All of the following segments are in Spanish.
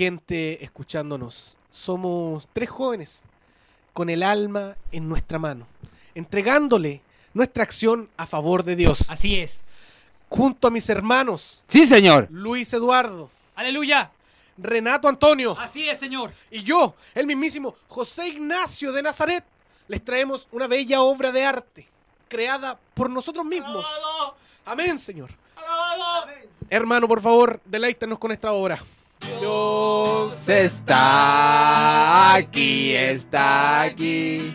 gente escuchándonos. Somos tres jóvenes con el alma en nuestra mano, entregándole nuestra acción a favor de Dios. Así es. Junto a mis hermanos, Sí, señor. Luis Eduardo, Aleluya. Renato Antonio Así es, Señor. y yo, el mismísimo José Ignacio de Nazaret, les traemos una bella obra de arte creada por nosotros mismos. Amén, Señor. Hermano, por favor, deleítanos con esta obra. Dios está aquí, está aquí.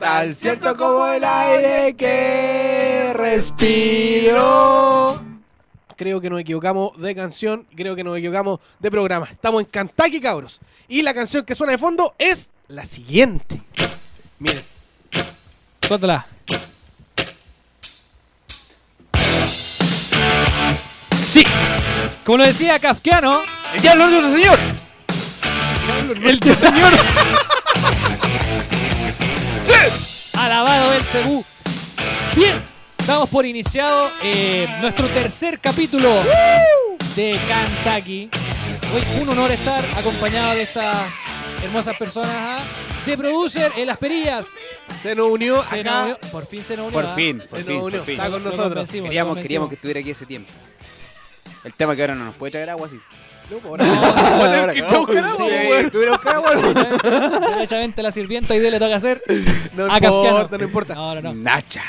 Tan cierto como el aire que respiro. Creo que nos equivocamos de canción, creo que nos equivocamos de programa. Estamos en Kentucky, cabros. Y la canción que suena de fondo es la siguiente. Miren. Suéltala. Sí, Como lo decía Kafkiano, el diablo es nuestro señor. el de Señor. Alabado el Cebú. Bien, damos por iniciado eh, nuestro tercer capítulo de Kentucky. Hoy un honor estar acompañado de estas hermosas personas. ¿ah? De producer, El Asperillas. Se nos unió Se acá. nos unió- por fin se nos unió. Por ¿ah? fin, Se por nos fin, unió. por fin. Está con nosotros. Queríamos, queríamos que estuviera aquí ese tiempo. El tema que ahora no nos puede traer agua, sí. No, ahora. Vamos a tener que ir a buscar agua, Sí, weón. estuviera a buscar agua. Derechamente la sirvienta hoy día le toca hacer No a Kafkiano. importa, no importa. No, no, no. Nacha.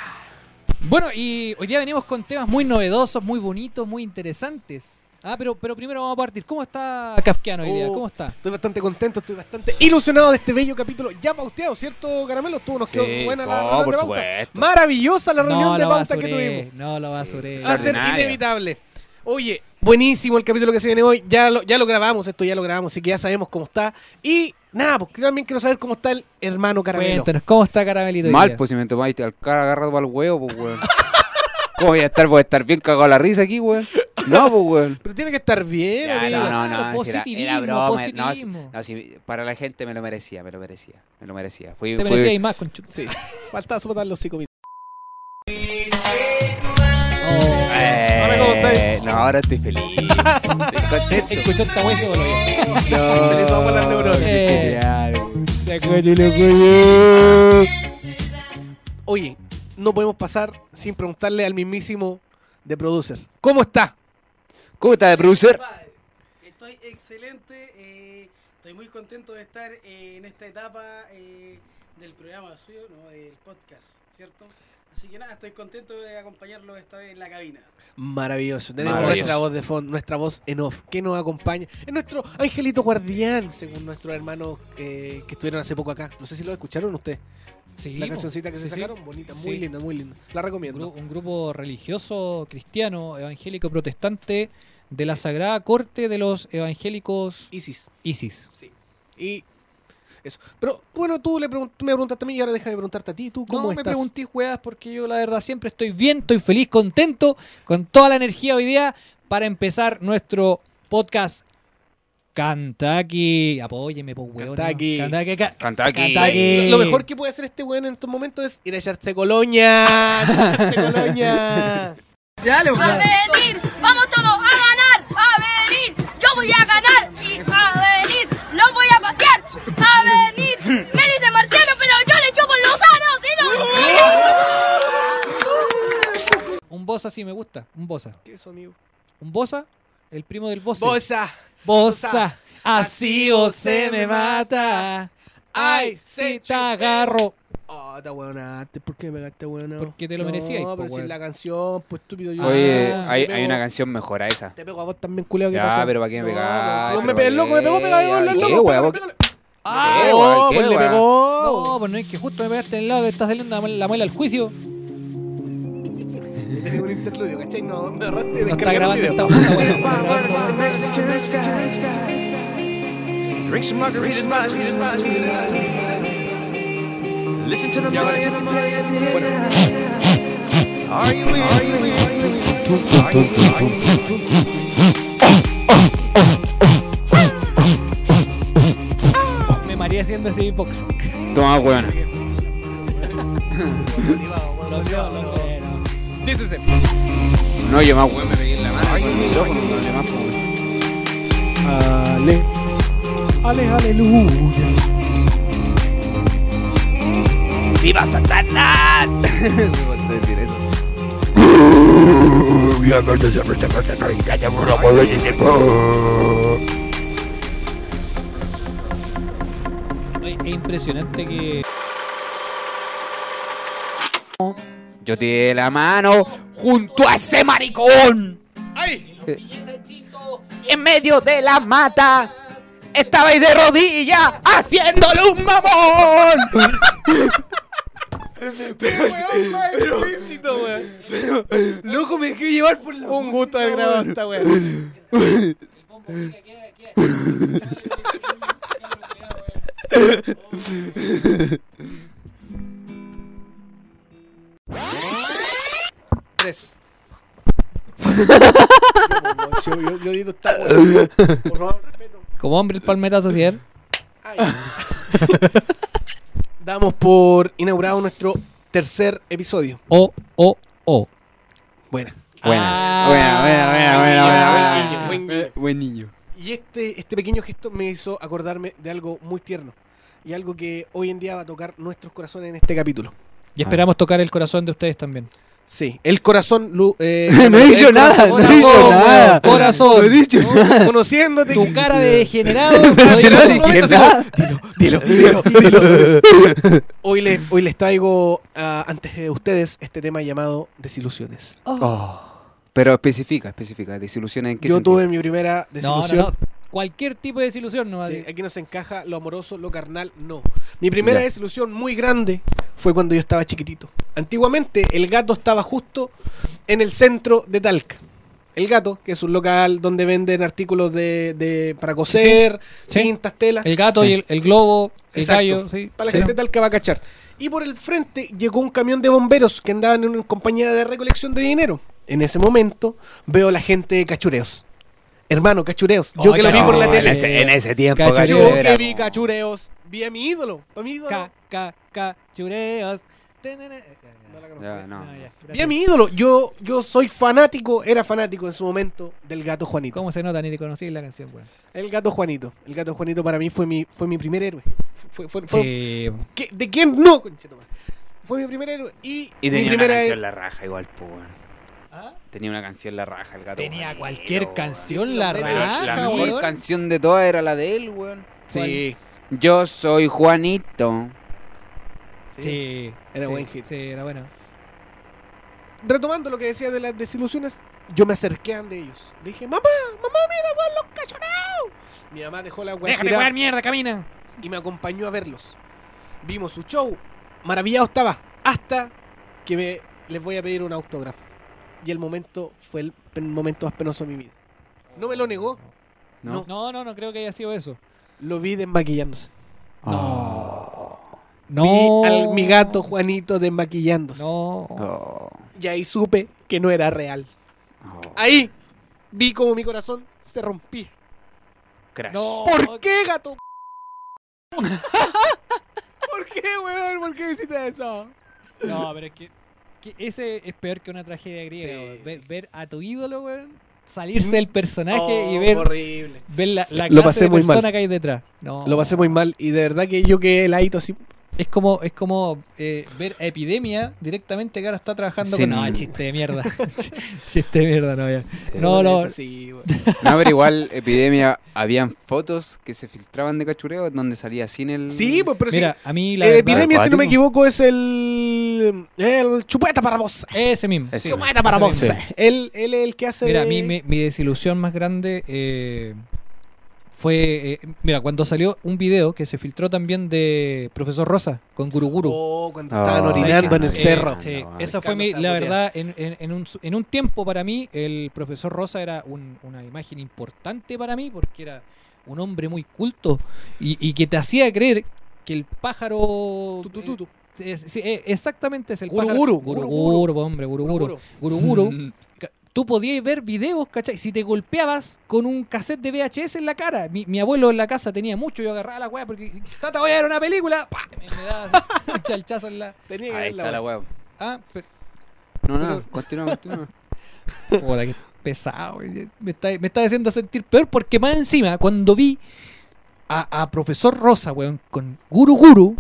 Bueno, y hoy día venimos con temas muy novedosos, muy bonitos, muy interesantes. Ah, pero, pero primero vamos a partir. ¿Cómo está Kafkiano hoy día? Oh, ¿Cómo está? Estoy bastante contento, estoy bastante ilusionado de este bello capítulo. Ya pauteado, ¿cierto, Caramelo? Estuvo, nos quedó Sí, buena la oh, reunión por de pauta. supuesto. Maravillosa la reunión no de pauta que tuvimos. no lo basuré. Va a ser inevitable. Oye, buenísimo el capítulo que se viene hoy. Ya lo, ya lo grabamos, esto ya lo grabamos, así que ya sabemos cómo está. Y nada, porque también quiero saber cómo está el hermano Caramelo. ¿cómo está Caramelito? Mal, pues si me tomaste al cara agarrado para el huevo, pues weón. ¿Cómo voy a estar? Voy a estar bien cagado la risa aquí, weón. No, pues, weón. Pero tiene que estar bien. No, no, no. Positivismo, para la gente me lo merecía, me lo merecía, me lo merecía. Te merecía y más, con Sí, faltaba soportar los 5 ahora estoy feliz. estoy contento. Escuchó esta y volvió. No. Se le las neuronas. Eh. Oye, no podemos pasar sin preguntarle al mismísimo de producer. ¿Cómo está? ¿Cómo está de producer? Padre, Estoy excelente, eh, estoy muy contento de estar eh, en esta etapa eh, del programa suyo, no, del podcast, ¿cierto? Así que nada, estoy contento de acompañarlo esta vez en la cabina. Maravilloso. Tenemos Maravilloso. nuestra voz de fondo, nuestra voz en off, que nos acompaña. Es nuestro angelito guardián, según nuestros hermanos eh, que estuvieron hace poco acá. No sé si lo escucharon ustedes. Sí, la cancioncita que Sí, se sí. sacaron, bonita, muy Sí. linda, muy linda. La Un, recomiendo. gru- un grupo religioso cristiano, evangélico, protestante de la Sagrada Corte de los Evangélicos Isis. ISIS. Sí. Y eso. Pero bueno, tú, le pregun- tú me preguntaste a mí y ahora déjame preguntarte a ti. ¿Tú cómo no me pregunté juegas porque yo la verdad siempre estoy bien, estoy feliz, contento, con toda la energía hoy día para empezar nuestro podcast Kentucky. Apóyeme, pues weón. Kentucky. Kentucky. ca- Kentucky. Kentucky. Lo mejor que puede hacer este weón en estos momentos es ir a echarse coloña. echarse coloña. A venir, vamos todos a ganar, a venir, yo voy a ganar y a a venir, me dice Marciano, pero yo le chupo los aros y los Un bosa sí me gusta, un bosa. ¿Qué es amigo? Un bosa, el primo del bosa. Bosa. Bosa, así o se me mata. Ay, si te agarro. Oh, está weonaste. ¿Por qué me pegaste, weón? Porque te lo merecías, No, pero si es la canción, pues estúpido yo. Oye, Ah, hay, te una canción mejor a esa. Te pego a vos también, culiao. ¿qué Ya, pasó? pero ¿para qué me No, pegáis? no, me pegó el ¿para loco, me pegó, pegó, el ¿Qué, loco. Pégale, ¿Qué. Ah, weón? oh, ¿Qué, pues le weón? pegó. No, pues no es que justo me pegaste en el lado que está saliendo la la muela al juicio. Tengo un interludio, ¿cachai? No, me agarraste de No está descargar el grabando esta. Drink some margaritas, Listen to the me. Are you in? Are you in? Are you in? Mareé haciendo ese beatbox. Toma, weón. Lo veo, lo veo. Dícese. No, yo más weón me pegué en la mano con el micrófono, no, yo más, po, weón. Ale. Ale, aleluya. ¡Viva Satanás! Me decir eso. Oye, Es impresionante que. Yo te di la mano junto a ese maricón. ¡Ay! En medio de la mata. Estabais de rodillas haciéndole un mamón. ¡Qué weón más explícito, weón! Loco, me dejé llevar por la. Un gusto haber grabado esta weón. Tres. Yo, yo, yo digo esta weón. Por favor, respeto. Como hombre el palmetazo ayer. Ay. Damos por inaugurado nuestro tercer episodio. O, o, o. Buena. Buena, Ah, buena, buena, buena, buena. Buen niño. Y este, este pequeño gesto me hizo acordarme de algo muy tierno. Y algo que hoy en día va a tocar nuestros corazones en este capítulo. Y esperamos tocar el corazón de ustedes también. Sí, el corazón. lu- eh, No he dicho nada, corazón- no he dicho corazón, nada. corazón. No he dicho nada. Conociéndote. Tu cara de degenerado. Dilo, dilo, dilo. Hoy les, hoy les traigo ah, antes de ustedes este tema llamado desilusiones. Oh. Pero especifica, especifica. Desilusiones en qué Yo sentido? tuve mi primera No, desilusión. no, no. Cualquier tipo de desilusión no Sí, aquí no se encaja lo amoroso, lo carnal, no. Mi primera Ya. desilusión muy grande fue cuando yo estaba chiquitito. Antiguamente el gato estaba justo en el centro de Talca. El gato, que es un local donde venden artículos de, de- para coser, Sí. cintas, telas. El gato y el, el globo, el Exacto. gallo, sí. Para la Sí. gente de Talca va a cachar. Y por el frente llegó un camión de bomberos que andaban en una compañía de recolección de dinero. En ese momento veo a la gente de cachureos. Hermano, cachureos. Yo Oh, que lo vi no, por la en tele. ese, en ese tiempo, Cachureo. Yo que vi cachureos. Vi a mi ídolo. A mi ídolo. Ca, ca, cachureos. No la conozco. Ya, no. Ah, ya, Vi a mi ídolo. Yo, yo soy fanático, era fanático en su momento del gato Juanito. ¿Cómo se nota? Ni te conocí la canción, weón. El gato Juanito. El gato Juanito para mí fue mi, fue mi primer héroe. Fue, fue- fue- Sí. ¿qué- ¿De quién no? Fue mi primer héroe. Y, Y mi tenía una primera canción la raja igual, pues. ¿Ah? Tenía una canción la raja el gato. Tenía cualquier weón. canción la raja, la mejor weón. canción de todas era la de él, weón. Sí. Yo soy Juanito. Sí. Era sí, buen hit. Sí, era bueno. Retomando lo que decía de las desilusiones, yo me acerqué a de ellos. Le dije, mamá, mamá, mira, son los cachoneos. Mi mamá dejó la weá Déjate jugar mierda, camina. y me acompañó a verlos. Vimos su show. Maravillado estaba. Hasta que me, les voy a pedir un autógrafo. Y el momento fue el momento más penoso de mi vida. No me lo negó. ¿No? No, no, no creo que haya sido eso. Lo vi desmaquillándose. Oh. No. Vi al mi gato Juanito desmaquillándose. No. Oh. Y ahí supe que no era real. Oh. Ahí vi como mi corazón se rompía. Crash. No. ¿Por qué, gato? ¿Por qué, weón? ¿Por qué hiciste eso? No, pero es que, que ese es peor que una tragedia griega. Sí. Ver, ver a tu ídolo, weón, salirse del personaje Oh, y ver, horrible. ver la, la Lo clase pasé de muy persona mal. que hay detrás. No. Lo pasé muy mal y de verdad que yo quedé heladito así. Es como, es como eh, ver a Epidemia directamente que ahora está trabajando Sin- con... No, chiste de mierda. chiste de mierda, no, ya. Sí. No, no. Weón. No, pero igual, epidemia, habían fotos que se filtraban de cachureo donde salía sin el. Sí, pues pero Mira, a mí la sí. verdad- Epidemia, si no me equivoco, es el. El chupeta para vos. Ese mismo. Ese sí. Chupeta para vos. Sí. Él, él es el que hace. Mira, a mí mi, mi desilusión más grande eh, fue, eh, mira, cuando salió un video que se filtró también de Profesor Rosa con Guruguru. Oh, cuando Oh, estaban sí, orinando en el cerro. Eh, Sí, no, esa fue mi, la verdad, en, en- en un, en un tiempo para mí, el profesor Rosa era un- una imagen importante para mí porque era un hombre muy culto y, y que te hacía creer que el pájaro... Tu, tu, tu, tu. eh, es- sí, eh, exactamente es el Guruguru, pájaro. guruguru. Guruguru, hombre, guruguru. Guruguru. Mm. Tú podías ver videos, ¿cachai? Si te golpeabas con un cassette de VHS en la cara. Mi, mi abuelo en la casa tenía mucho, yo agarraba la weá porque, tata, voy a ver una película. ¡Pah! Me, me daba un chalchazo en la... Tenía que Ahí está la web. Ah, pero... No, no, continúa, continúa. Puta, qué pesado. Me está, me está haciendo sentir peor porque más encima, cuando vi a, a profesor Rosa, weón, con Guru Guru,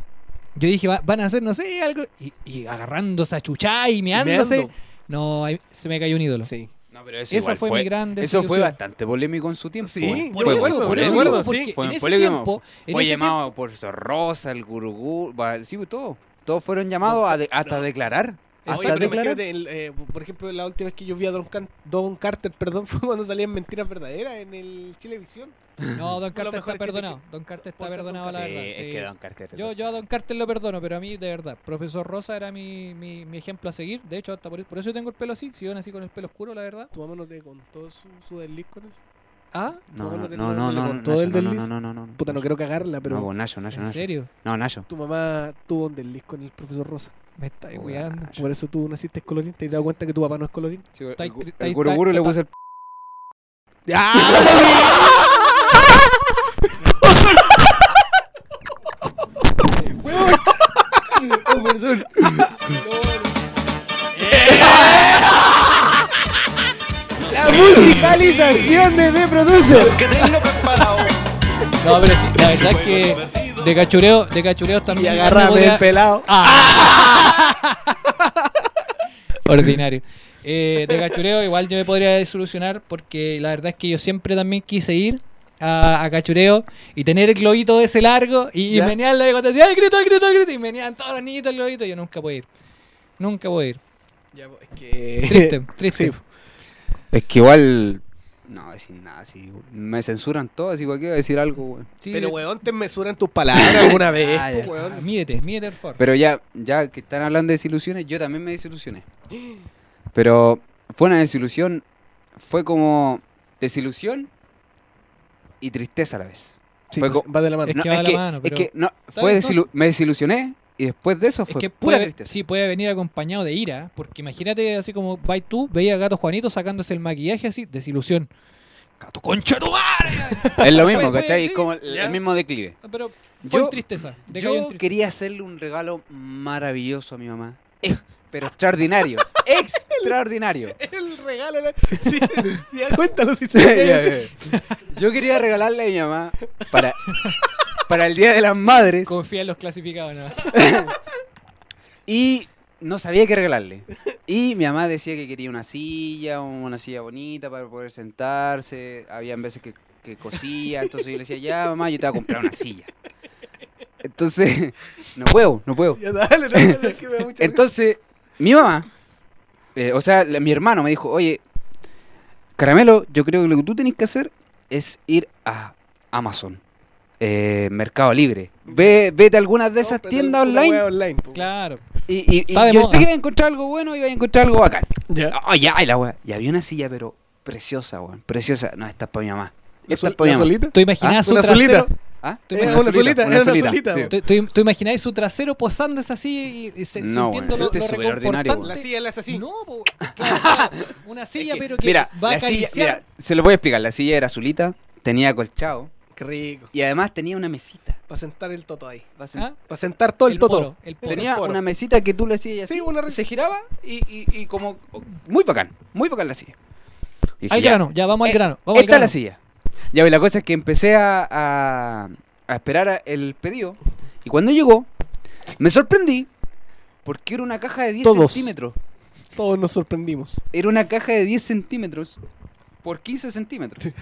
yo dije, va- van a hacer, no sé, algo. Y, y agarrándose a chuchá y meándose. Meando. No, ahí se me cayó un ídolo. Sí. No, pero eso Esa fue mi gran Eso fue bastante polémico en su tiempo. Sí, yo Por Fue eso, bueno, por fue eso digo, sí. porque Fue en ese polémico. tiempo, en Fue ese llamado por Rosa, el Gurugú, va- sí, todo. Todos fueron llamados a de- hasta declarar. Hasta oye, el, eh, por ejemplo, la última vez que yo vi a Don, Can- Don Carter, perdón, fue cuando salían mentiras verdaderas en el Chilevisión. No, Don Carter está perdonado. Don Carter está perdonado, la Sí, verdad. es sí. que Don Carter. Yo, yo a Don Carter lo perdono, pero a mí, de verdad, profesor Rosa era mi, mi, mi ejemplo a seguir. De hecho, hasta por, por eso tengo el pelo así. Si yo nací con el pelo oscuro, la verdad. ¿Tu mamá no te contó su, su desliz con él? Ah, No, No, no, no te- no, el desliz. no, no, no, no. Puta, no quiero cagarla, pero No, pues, Nacho, Nacho, ¿en Nacho. serio? No, Nacho. tu mamá tuvo un desliz con el profesor Rosa. Me estáis Hola. cuidando. Por eso tú naciste colorín. ¿Te has dado cuenta que tu papá no es colorín? Sí, el, Está- está- el Guruguru le está- puso el... La musicalización de The Producer. No, pero sí, la verdad es que de cachureo, de cachureo Y también. agárrame podría- el pelado. Ordinario. Eh, de cachureo igual yo me podría desilusionar porque la verdad es que yo siempre también quise ir a, a cachureo y tener el globito ese largo y, y menearlo y cuando decía, ¡ay, grito, grito, grito! Y meneaban todos los niñitos el globito y yo nunca puedo ir. Nunca puedo ir. Ya, pues, es que... Triste, triste. Sí. Es que igual... No, voy a decir nada, así. Me censuran todo, así cualquiera va a decir algo. Sí, Pero, weón, te mesuran tus palabras alguna vez, Ah, po, ya. weón. Ah, mídete, mídete, por favor. Pero ya, ya que están hablando de desilusiones, yo también me desilusioné. Pero fue una desilusión, fue como desilusión y tristeza a la vez. Sí, Fue pues, va de la mano. Es que va de la mano, pero- es que no, fue desilu- me desilusioné y después de eso Es fue que pura puede, tristeza. sí, puede venir acompañado de ira, porque imagínate así como vais tú, veías a Gato Juanito sacándose el maquillaje así, desilusión. Gato concha tu madre. Es lo mismo, ¿cachai? sí. Es como el, el mismo declive. Pero fue Yo- en tristeza. Yo tristeza. quería hacerle un regalo maravilloso a mi mamá. Pero extraordinario. extraordinario. El regalo. la- Sí, ya cuéntalo si se puede. Yo quería regalarle a mi mamá para, para el Día de las Madres Confía en los clasificados, ¿no? y no sabía qué regalarle. Y mi mamá decía que quería una silla, una silla bonita para poder sentarse. Habían veces que, que cosía, entonces yo le decía, ya mamá, yo te voy a comprar una silla. Entonces, no puedo, no puedo. Ya dale, no, dale, es que me da mucha. Entonces, mi mamá, eh, o sea, la- mi hermano me dijo, oye, Caramelo, yo creo que lo que tú tenés que hacer es ir a Amazon, eh, Mercado Libre. Ve, vete a algunas de esas Cómprate tiendas online online. Claro. y, y- y yo moda. sé que iba a encontrar algo bueno y iba a encontrar algo bacán. Ya. Oh, ya, y la wea. Y había una silla, pero preciosa, weón. Preciosa. No, esta es para mi mamá. ¿La, Esta es para mi la mamá. solita? ¿Tú imaginabas Ah, su una trasero? solita. ¿Ah? ¿Tú Era una solita, era una solita, sí. ¿Tú, tú, tú imaginabas su trasero posándose así y, y se- No, sintiendo bueno, lo, este lo es reconfortante? La silla la hace así. No, po, claro, claro. una silla, Es que, pero que mira, va a la silla, acariciar. mira, se lo voy a explicar. La silla era azulita, tenía colchado Qué rico. y además tenía una mesita. Para sentar el toto ahí. Va a ser- ¿Ah? Para sentar todo el, El toto. poro, el poro. Tenía poro. una mesita que tú le hacías así, Sí, una se giraba y, y, y como... Muy bacán, muy bacán la silla. Al ya, grano, ya vamos al eh, grano. Vamos al Esta es la silla. Ya, y la cosa es que empecé a, a, a esperar a- el pedido y cuando llegó me sorprendí porque era una caja de 10 Todos. centímetros. Todos nos sorprendimos. Era una caja de 10 centímetros por 15 centímetros.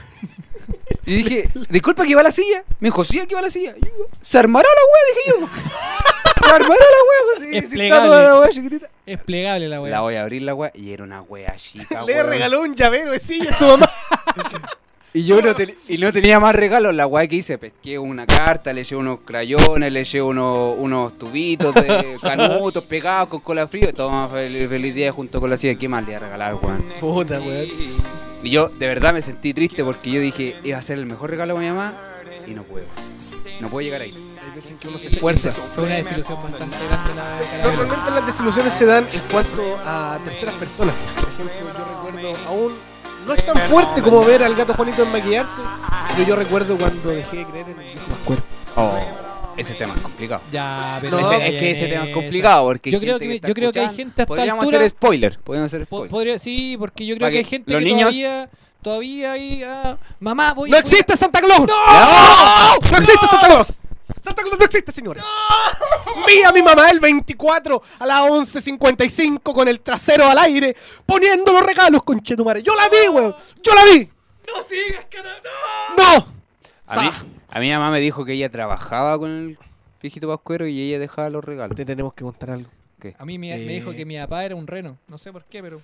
Y dije, disculpa, ¿que va la silla? Me dijo, sí, aquí va la silla. Y yo, Se armará la wea, dije yo. Se armará la wea, pues, Es toda la wea chiquitita. Es plegable la weá. La voy a abrir la wea y era una wea chica, Le regaló un llavero de silla a su mamá. Y yo no, ten- y no tenía más regalos. La weá que hice, pesqué una carta, le llevé unos crayones, le llevé unos, unos tubitos de canutos pegados con cola frío. Toma, feliz, feliz día junto con la silla. ¿Qué más le iba a regalar, weón? Puta, weón. Y yo de verdad me sentí triste porque yo dije, iba a ser el mejor regalo para mi mamá y no puedo. No puedo llegar ahí. Hay veces en que uno se esfuerza. Fue una desilusión bastante grande la de Caramelo. Normalmente las desilusiones se dan en cuanto a terceras personas. Por ejemplo, yo recuerdo aún. No es tan fuerte como ver al gato Juanito en maquillarse, pero yo recuerdo cuando dejé de creer en el Pascuero. Oh, ese tema es complicado. Ya, pero No, Ese- es que ese tema es complicado porque hay Yo creo gente que, está yo creo que hay escuchando. gente hasta Podríamos altura. hacer spoiler. Podríamos hacer po- spoiler. podría, sí, porque yo creo Para que hay que gente los que niños- todavía, todavía ahí, ah, mamá, voy ¡No voy a- existe Santa Claus! ¡No! ¡No existe Santa Claus! ¡Santa Claus no existe, señores! Vi a mi mamá el 24 a las 11.55 con el trasero al aire poniendo los regalos, conchetumare. ¡Yo la vi, weón! ¡Yo la vi! ¡No sigas, cara! ¡No! ¡No! A mí, a mi mamá me dijo que ella trabajaba con el viejito pascuero y ella dejaba los regalos. Te tenemos que contar algo. ¿Qué? A mí me, me dijo Eh. que mi papá era un reno. No sé por qué, pero.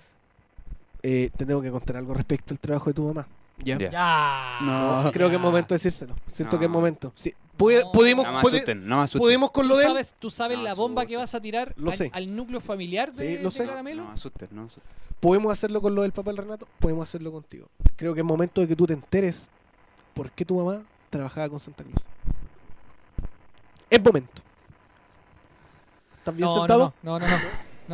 Eh, te tengo que contar algo respecto al trabajo de tu mamá. ¿Ya? Ya. ¡Ya! No. Creo que es momento de decírselo. Siento No. que es momento. Sí. No. pudimos, No me pudi- asusten, no me asusten. pudimos con lo ¿Tú de él. sabes, tú sabes No, la bomba que vas a tirar Lo al, sé. al núcleo familiar de, Sí, lo de sé. Caramelo? No me asusten, no me asusten. Podemos hacerlo con lo del papá del Renato, podemos hacerlo contigo. Creo que es momento de que tú te enteres por qué tu mamá trabajaba con Santa Claus. Es momento. ¿Estás bien no, sentado? No, no, no,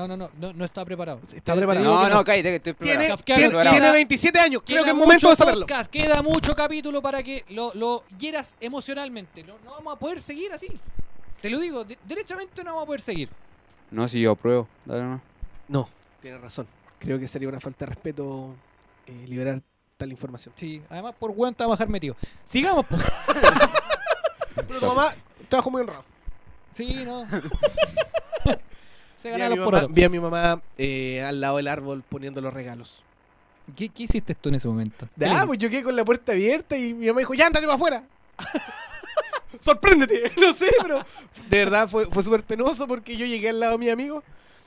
no. No, no, no, no, no está preparado. Está preparado. No, no, cállate que estoy Tiene, preparado. Queda- tiene, queda- tiene 27 años, creo que es momento de saberlo. podcast, queda mucho capítulo para que lo, lo hieras emocionalmente. No, no vamos a poder seguir así. Te lo digo, de- derechamente no vamos a poder seguir. No, si yo apruebo. Dale nomás. No, tienes razón. Creo que sería una falta de respeto eh, liberar tal información. Sí, además por weón te vamos a dejar metido. Sigamos, pues. Pero tu mamá trabajó muy honrado. Sí, no. Se Vi a, ganaron mi los porotos. vi a mi mamá eh, al lado del árbol poniendo los regalos. ¿Qué, ¿Qué hiciste tú en ese momento? ¿Qué Ah, pues yo quedé con la puerta abierta y mi mamá dijo, ya, andate para afuera. Sorpréndete, no sé, pero de verdad fue, fue súper penoso porque yo llegué al lado de mi amigo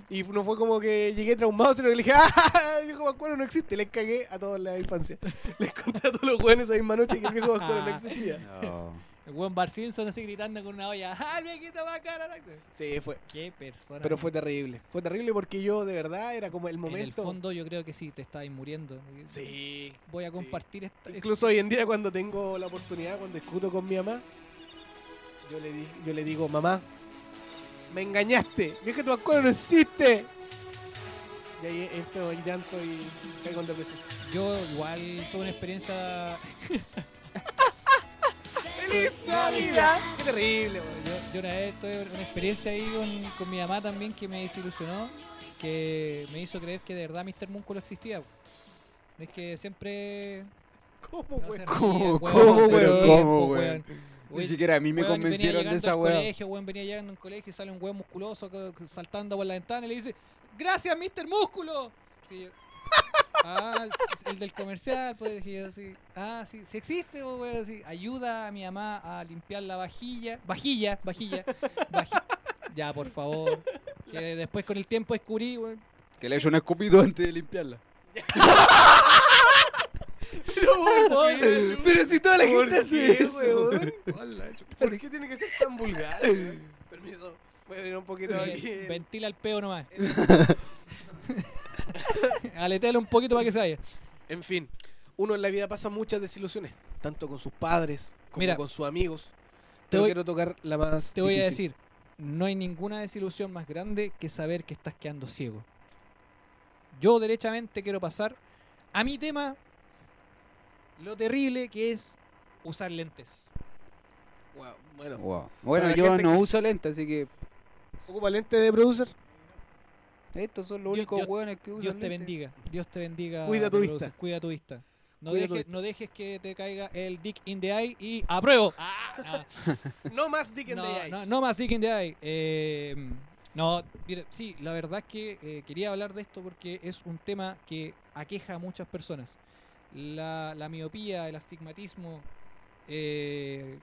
y no fue como que llegué traumado, sino que le dije, ah, el viejo Pascuero no existe. Les cagué a toda la infancia. Les conté a todos los jóvenes esa misma noche que el viejo Pascuero no existía. No. El weón Bar Simpson así gritando con una olla. ¡Ah, el viejito va a cara! Sí, fue. Qué persona. Pero fue terrible. Fue terrible porque yo de verdad era como el En el momento. fondo yo creo que sí, te estabas muriendo. Sí. Voy a sí. compartir esta... Incluso hoy en día cuando tengo la oportunidad, cuando discuto con mi mamá, yo le, di- yo le digo, mamá, me engañaste, vieja tu ascuero no existe. Y ahí entro en llanto y caigo en depresión. Yo igual tuve una experiencia... ¡Feliz Navidad! ¡Qué terrible! Yo, yo una vez tuve una experiencia ahí con, con mi mamá también que me desilusionó, que me hizo creer que de verdad Mr. Músculo existía. Es que siempre... ¿Cómo, no weón? se ¿Cómo, ríen, cómo, weón. Ni siquiera a mí me weón, convencieron de esa weá. colegio, weón, venía llegando a un colegio y sale un weón musculoso saltando por la ventana y le dice ¡Gracias, Mr. Músculo! Sí, yo, ah, el del comercial, pues dije yo así. Ah, sí, sí existe, pues, weón. Ayuda a mi mamá a limpiar la vajilla. Vajilla, vajilla. vaji- ya, por favor. Que después con el tiempo descubrí, weón. Que le he hecho un escupido antes de limpiarla. Pero si toda la ¿Por gente hace qué, eso. weón? ¿Por qué tiene que ser tan vulgar? weón? Permiso, voy a venir un poquito aquí. Eh, Ventila el peo nomás. Aletealo un poquito para que se vaya. En fin, uno en la vida pasa muchas desilusiones, tanto con sus padres como Mira, con sus amigos. te Pero voy- quiero tocar la más. Te voy a decir, no hay ninguna desilusión más grande que saber que estás quedando ciego. Yo derechamente quiero pasar a mi tema, lo terrible que es usar lentes. Wow, bueno, Wow. Bueno, yo no que- uso lentes, así que ¿ocupa lente de producer? Estos son los Dios- únicos Dios- hueones que usan Dios te bendiga, Dios te bendiga. Cuida tu vista. Cuida tu vista. No, Cuida tu dejes, vista. no dejes que te caiga el dick in the eye y apruebo. Ah, no. No más Dick and no, the Eyes. no, no más Dick in the Eye. Eh, no, mira, sí, la verdad es que eh, quería hablar de esto porque es un tema que aqueja a muchas personas. La, la miopía, el astigmatismo, eh,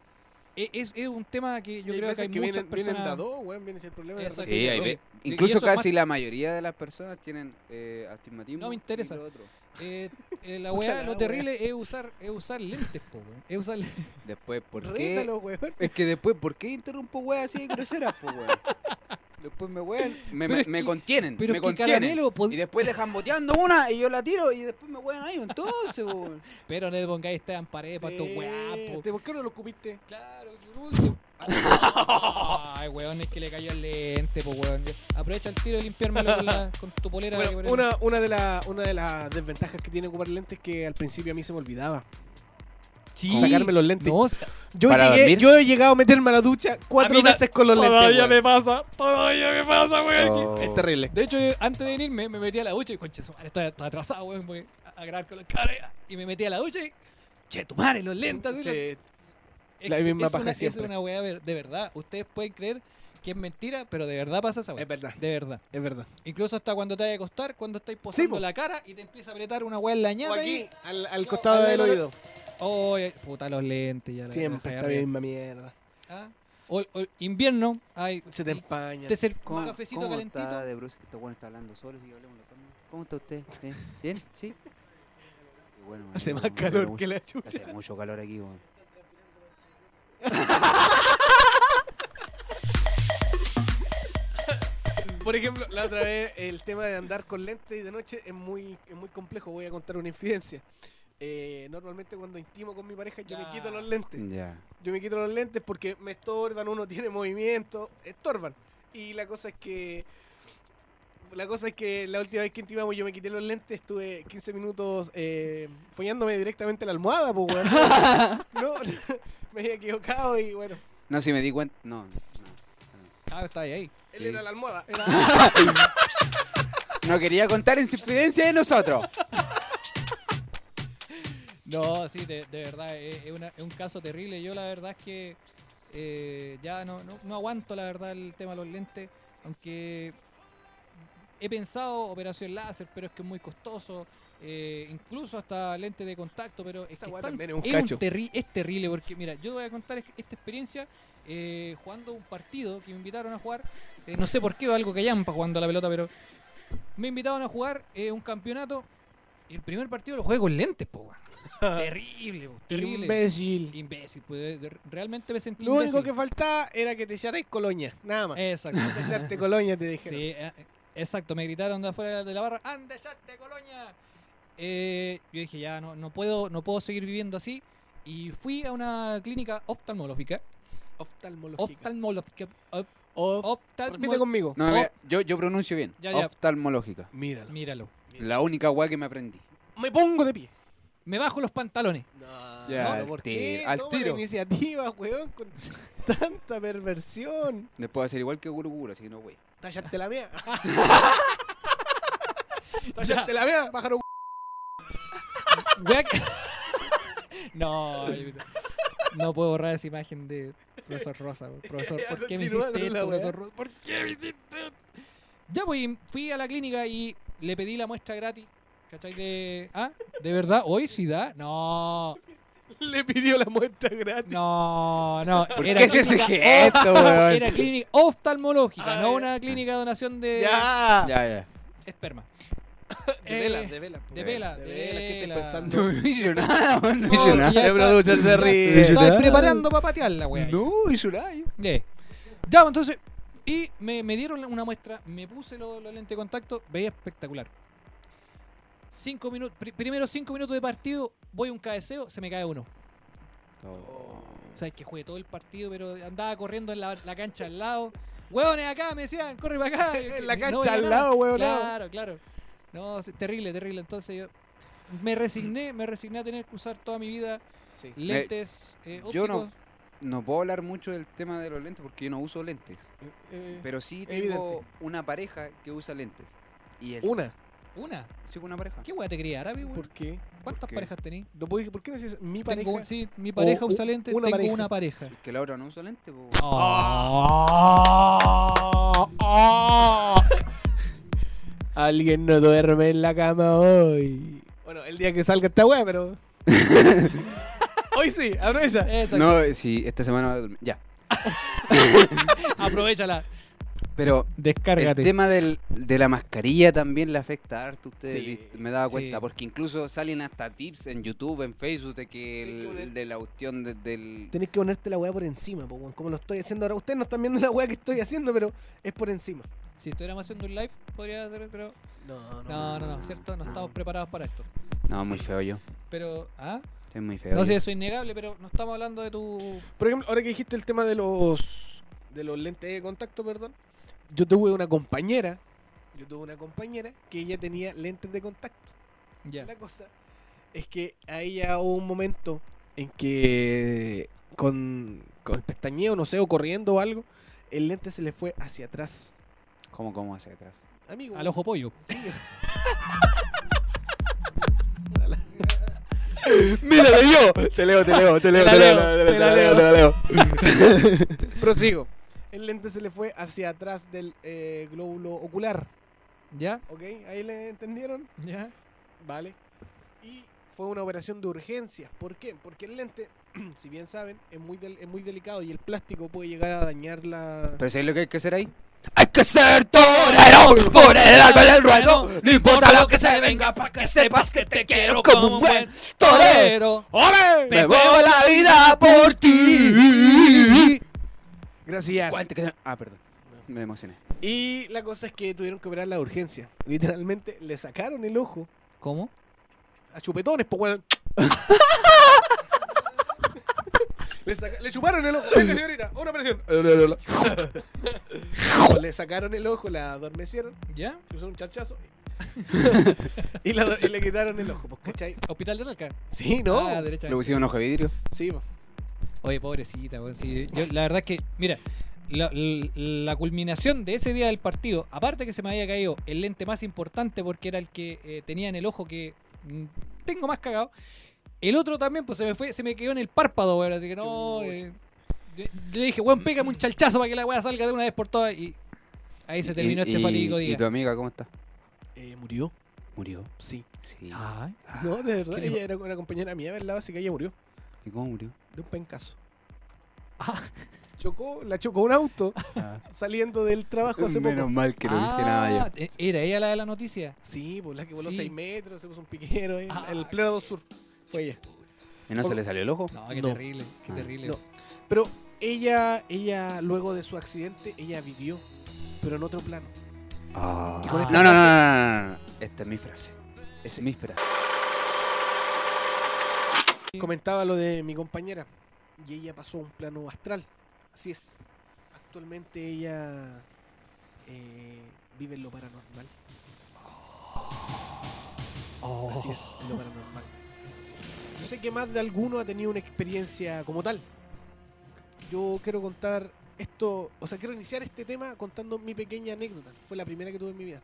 es, es un tema que yo creo que hay veces muchas vienen, vienen personas... a dos, weón, viene ese problema. de Sí, hay ve- incluso casi más- la mayoría de las personas tienen eh, astigmatismo. No me interesa. y lo otro. eh, eh, la weá, lo terrible es usar, es usar lentes, po, weón. Es usar Después, ¿por qué? Rétalo, weón. Es que después, ¿por qué interrumpo weas así de groseras, po, weón? Después me wean, me, me, es me que- contienen, pero me contienen. Caramelo pod- Y después dejan boteando una y yo la tiro y después me wean ahí, entonces, weón. Pero le pongáis esta en pared para tu Sí, weá, po. ¿Por qué no lo escupiste? Claro, último. Ay, weón, es que le cayó el lente, po, weón. Aprovecha el tiro de limpiármelo con, la- con tu polera. Bueno, una, una, de la- una de las desventajas que tiene ocupar lentes es que al principio a mí se me olvidaba. Sí. sacarme los lentes. No, Yo, ¿Para llegué, dormir? yo he llegado a meterme a la ducha cuatro veces con los lentes. weón. pasa, todavía me pasa, weón. Oh. Es terrible. De hecho, antes de venirme, me metí a la ducha y, conche, su madre, estoy, estoy atrasado, weón, voy a, a grabar con los cabros. Y me metí a la ducha y, che, tu madre, los lentes. Sí. Es, La misma es paja una, es siempre. una weá ver- de verdad. Ustedes pueden creer que es mentira, pero de verdad pasa esa weá. Es verdad. De verdad. Es verdad. Incluso hasta cuando te vas a acostar, cuando estáis posando po. la cara y te empieza a apretar una weá en la O ñata aquí, y... al, al costado del oído. Oh, puta, los lentes ya. la Siempre esta arriba. misma mierda. Ah, O, o invierno, hay... Se te empaña. Te ser un ¿Cómo, cafecito cómo calentito. está de Bruce? Este bueno está hablando solo, si hablemos la cámara. ¿Cómo está usted? ¿Bien? ¿Bien? ¿Sí? Bueno, Hace más calor mucho. que la chucha. Hace mucho calor aquí, weón. Por ejemplo, la otra vez el tema de andar con lentes y de noche es muy, es muy complejo. Voy a contar una infidencia. Eh, normalmente cuando intimo con mi pareja yo me quito los lentes. Ya. Yo me quito los lentes porque me estorban, uno tiene movimiento, estorban. Y la cosa es que la cosa es que la última vez que intimamos yo me quité los lentes, estuve 15 minutos eh, follándome directamente la almohada, pues weón. No, me había equivocado y bueno, No, si me di cuenta. No, no. Ah, está ahí, ahí. él Sí. era la almohada. No quería contar infidencia de nosotros. No, sí, de, de verdad, es, es una- es un caso terrible. Yo la verdad es que eh, ya no, no, no aguanto la verdad el tema de los lentes, aunque he pensado operación láser, pero es que es muy costoso. eh, incluso hasta lentes de contacto, pero es, que es tan- también es un es, terri- es terrible porque, mira, yo voy a contar es- esta experiencia eh, jugando un partido que me invitaron a jugar. eh, no sé por qué, algo que llampa jugando a la pelota, pero me invitaron a jugar eh, un campeonato. Y el primer partido lo jugué con lentes, po, weón. Terrible, po, terrible. Imbécil. Imbécil, pues, realmente me sentí Lo único que faltaba era que te echarais colonia, nada más. Exacto. De echarte colonia te dijeron. Sí, eh, exacto, me gritaron de afuera de la barra, ¡anda, echarte colonia! Eh, yo dije, ya, no, no, puedo, no puedo seguir viviendo así. Y fui a una clínica oftalmológica. Oftalmológica. Oftalmológica. Of- Repite conmigo. No, mira, yo, yo pronuncio bien. Ya, ya. Oftalmológica. Míralo. Míralo. La única weá que me aprendí. Me pongo de pie. Me bajo los pantalones. No, Ya, no, al ¿por tiro, qué? al Toma la tiro. iniciativa, weón, con tanta perversión. Después va a ser igual que Guru Guru, así que no, wey. Tallarte la mía. Tallarte la mía, pájaro. Wea que- no, no puedo borrar esa imagen de profesor Rosa. weón. Profesor, Ya, ¿por qué me continúa hiciste con la esto, wea. profesor Rosa? ¿Por qué me hiciste esto? Ya, pues y fui a la clínica y le pedí la muestra gratis. ¿Cachai? De. ¿Ah? ¿De verdad? ¿Hoy sí da? No, Le pidió la muestra gratis. no, no. ¿Por era qué es ese gesto, weón? Era clínica oftalmológica, Ah, no ya. una clínica de donación de Ya. Ya, ya. esperma. De Eh, vela, de vela. de vela, De vela, ¿qué estás pensando? No, no hizo nada, weón. No No, hizo nada. El producer se ríe. Estaba preparando para patear la wea. No hizo nada. Ya, pues, entonces, y me, me dieron una muestra, me puse los los lentes de contacto, veía espectacular. Cinco minutos, primero cinco minutos de partido, voy a un cabeceo, se me cae uno. O sea, es que jugué todo el partido, pero andaba corriendo en la, la cancha al lado. Hueones acá, me decían, corre para acá. En la cancha al nada. lado, hueón. Claro, claro. No, terrible, terrible. Entonces yo me resigné, me resigné a tener que usar toda mi vida Sí. lentes eh, yo no- ópticos. No puedo hablar mucho del tema de los lentes porque yo no uso lentes. Eh, Pero sí tengo Evidente. una pareja que usa lentes. Y es Una. Una. sí, una pareja. ¿Qué weá te quería árabe, weón? ¿Por qué? ¿Cuántas qué? parejas tenés? No puedo- ¿Por qué no dices mi pareja? Tengo un- sí, mi pareja O usa u- lentes, una tengo pareja. una pareja. Es que la otra no usa lentes. po. Ah, ah. Alguien no duerme en la cama hoy. Bueno, el día que salga esta weá, pero. hoy sí, aprovecha. Exacto. No, sí, esta semana va a dormir. Ya. Aprovechala. Pero Descárgate. el tema del, de la mascarilla también le afecta harto a ustedes. Sí. Me daba cuenta, Sí. porque incluso salen hasta tips en YouTube, en Facebook, de que el, poner- de la cuestión de- del... Tenés que ponerte la weá por encima, po, weón, como lo estoy haciendo ahora. Ustedes no están viendo la weá que estoy haciendo, pero es por encima. Si estuviéramos haciendo un live, podría hacer, pero. No, No, no, no, ¿cierto? No estamos preparados para esto. No, muy feo yo. Pero. ¿Ah? Soy muy feo. No sé, eso es innegable, pero no estamos hablando de tu. Por ejemplo, ahora que dijiste el tema de los de los lentes de contacto, perdón. Yo tuve una compañera, yo tuve una compañera que ella tenía lentes de contacto. Ya. La cosa es que a ella hubo un momento en que con, con el pestañeo, no sé, o corriendo o algo, el lente se le fue hacia atrás. ¿Cómo, cómo hacia atrás? Amigo. Al ojo pollo. Mira, te leo. Te leo, te leo, te leo, la te leo, leo, te te la leo, te la leo. Prosigo. El lente se le fue hacia atrás del eh, glóbulo ocular. ¿Ya? ¿Ok? ¿Ahí le entendieron? ¿Ya? Vale. Y fue una operación de urgencia. ¿Por qué? Porque el lente, si bien saben, es muy, del- es muy delicado y el plástico puede llegar a dañar la... Pero ¿sabes lo que hay que hacer ahí? Hay que ser torero por el alma del ruedo. No importa lo que se venga para que sepas que te quiero como un buen torero. ¡Ole! Me la vida por ti. Gracias. ¿Cuánto que- Ah, perdón. Me emocioné. Y la cosa es que tuvieron que operar la urgencia. Literalmente le sacaron el ojo ¿Cómo? a chupetones, po weón. le, saca- le chuparon el ojo. Venga, señorita, una operación. le sacaron el ojo, la adormecieron, ¿Ya? le pusieron un chachazo. y, la- y le quitaron el ojo, pues, ¿cachai? Hospital de Talca. Sí, ¿no? Ah, derecha. Le pusieron un ojo de vidrio. Sí, po. Oye, pobrecita, weón. sí, yo, la verdad es que, mira, la, la- la culminación de ese día del partido, aparte que se me había caído el lente más importante porque era el que eh, tenía en el ojo que mm, tengo más cagado, el otro también, pues se me fue, se me quedó en el párpado, weón. Así que no. Eh, le dije, weón, pégame un chalchazo para que la weá salga de una vez por todas. Y ahí se terminó Y- este y- fatídico ¿Y día. tu amiga cómo está? Eh, murió. Murió. Sí. Sí. Ay, No, de verdad, ¿qué le- ella era una compañera mía, ¿verdad? Así que ella murió. ¿Y cómo murió? De un pencazo. Chocó, la chocó un auto saliendo del trabajo hace Menos poco. mal que no dije nada yo. Ah, eh, ¿Era ella la de la noticia? Sí, pues la que voló Sí. 6 metros, se puso un piquero ahí, Ah. en el pleno sur. Fue ella. ¿Y no se le salió el ojo? No, qué No. terrible, qué Ah. terrible. No. Pero ella, ella, luego de su accidente, ella vivió, pero en otro plano. Ah. No, no, no, no, no, no. Esta es mi frase. Es mi frase. Comentaba lo de mi compañera y ella pasó a un plano astral. Así es. Actualmente ella eh, vive en lo paranormal. Así es, en lo paranormal. Yo sé que más de alguno ha tenido una experiencia como tal. Yo quiero contar esto, o sea, quiero iniciar este tema contando mi pequeña anécdota. Fue la primera que tuve en mi vida.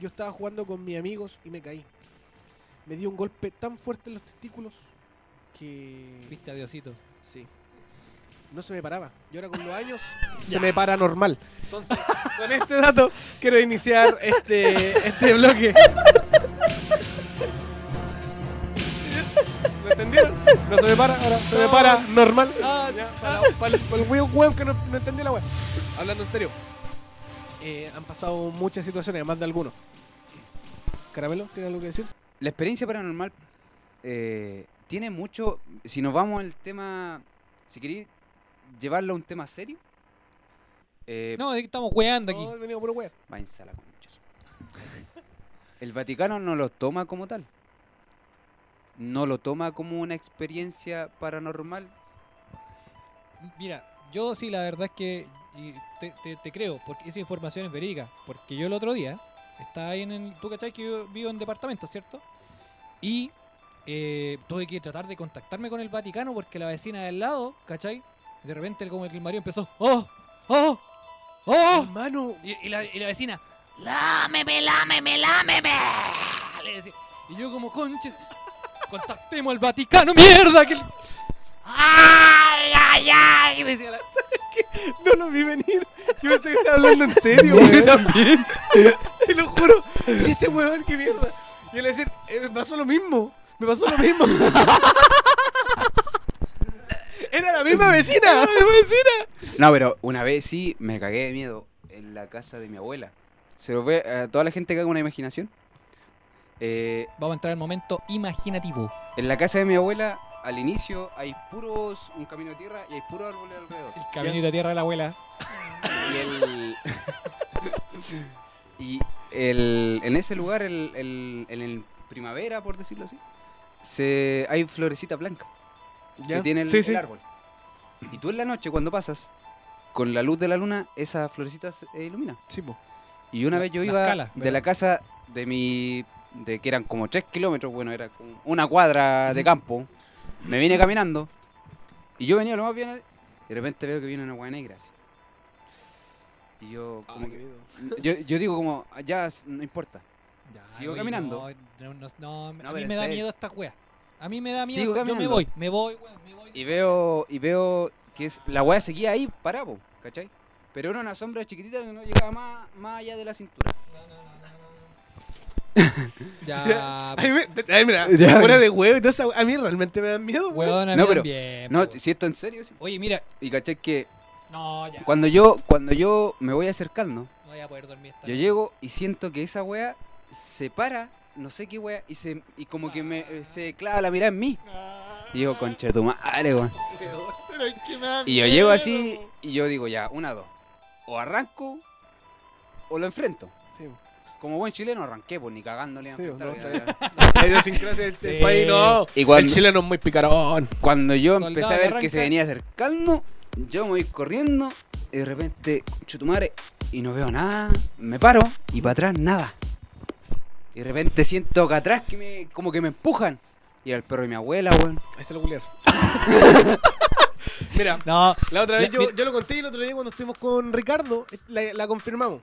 Yo estaba jugando con mis amigos y me caí. Me dio un golpe tan fuerte en los testículos que... Viste a Diosito. Sí. No se me paraba. Y ahora con los años se me para normal. Entonces, con este dato quiero iniciar este, este bloque. Entendieron? No se me para, ahora se me para normal. Ya, para, para el, para el weón- weón que no, no entendí la weá. Hablando en serio. Eh, han pasado muchas situaciones, más de algunos. Caramelo, ¿tiene algo que decir? La experiencia paranormal eh, tiene mucho. Si nos vamos al tema. Si queréis llevarlo a un tema serio. Eh, No, estamos weando aquí. No, he venido puro weá. váyanse a la concha. El Vaticano no lo toma como tal. No lo toma como una experiencia paranormal. Mira, yo sí, la verdad es que te, te- te creo, porque esa información es verídica. Porque yo el otro día estaba ahí en el. Tú cachai que yo vivo en departamento, ¿cierto? Y eh, tuve que tratar de contactarme con el Vaticano porque la vecina de al lado, ¿cachai? De repente, como que el marido empezó. ¡Oh! ¡Oh! ¡Oh! Hermano, Y, y la, y la vecina, lámeme, lámeme, lámeme. Le decía. Y yo como, conche, contactemos al Vaticano, mierda. Que... le-". ¡Ay, ay, ay! Decía la... no lo vi venir. Yo pensé que estaba hablando en serio, weón. también. Te lo juro. Si este weón, qué mierda. Y él decir, eh, me pasó lo mismo. Me pasó lo mismo. Era la misma vecina. la misma vecina. No, pero una vez sí me cagué de miedo en la casa de mi abuela. Se lo ve a toda la gente que haga una imaginación. Eh, Vamos a entrar al momento imaginativo. en la casa de mi abuela, al inicio hay puros, un camino de tierra y hay puros árboles alrededor. El caminito de tierra de la abuela. Y el. y el, en ese lugar, el, el- en el primavera, por decirlo así, se, hay florecita blanca que tiene el, sí, el sí. árbol. Y tú en la noche, cuando pasas, con la luz de la luna, esa florecita se ilumina. Sí, po. Y una vez yo iba de la casa de mi. De que eran como 3 kilómetros, bueno, era como una cuadra de campo. Me vine caminando. Y yo venía lo más bien. Y de repente veo que viene una hueá negra. así. Y yo, como Ah, que- querido. yo, yo digo como, ya, no importa. Ya, Sigo caminando. No, no, no, no, a mí me da miedo esta wea. A mí me da miedo. Sigo Yo me caminando. voy, me voy, me voy. Y veo, y veo que es, la weá seguía ahí parada, po, ¿cachai? Pero era una sombra chiquitita que no llegaba más, más allá de la cintura. Ya, A mí me- ay, mira, Ya. fuera de huevo y todo eso, a mí realmente me dan miedo, a No, pero- también, No, si esto en serio, sí. Oye, mira. Y cachai que No, ya. cuando yo, cuando yo me voy acercando, No voy a poder dormir esta yo llego y siento que esa weá se para, no sé qué weá, y se y como que me eh, se clava la mirada en mí. Y digo, concha de tu madre, weón. Y yo llego así y yo digo, ya, una, dos. O arranco o lo enfrento. Sí, Como buen chileno arranqué, pues ni cagándole. a Sí, enfrentar, no, la idiosincrasia del del Sí. país, no. Y cuando- El chileno es muy picarón. Cuando yo Soldado empecé a que ver que se venía acercando, yo me voy corriendo y de repente, chutumare, y no veo nada, me paro y para atrás nada. Y de repente siento acá atrás que me, como que me empujan. Y era el perro de mi abuela, weón. Ahí se lo culiaron. Mira, No, la otra vez yo, mira- yo lo conté y el otro día cuando estuvimos con Ricardo, la, la confirmamos.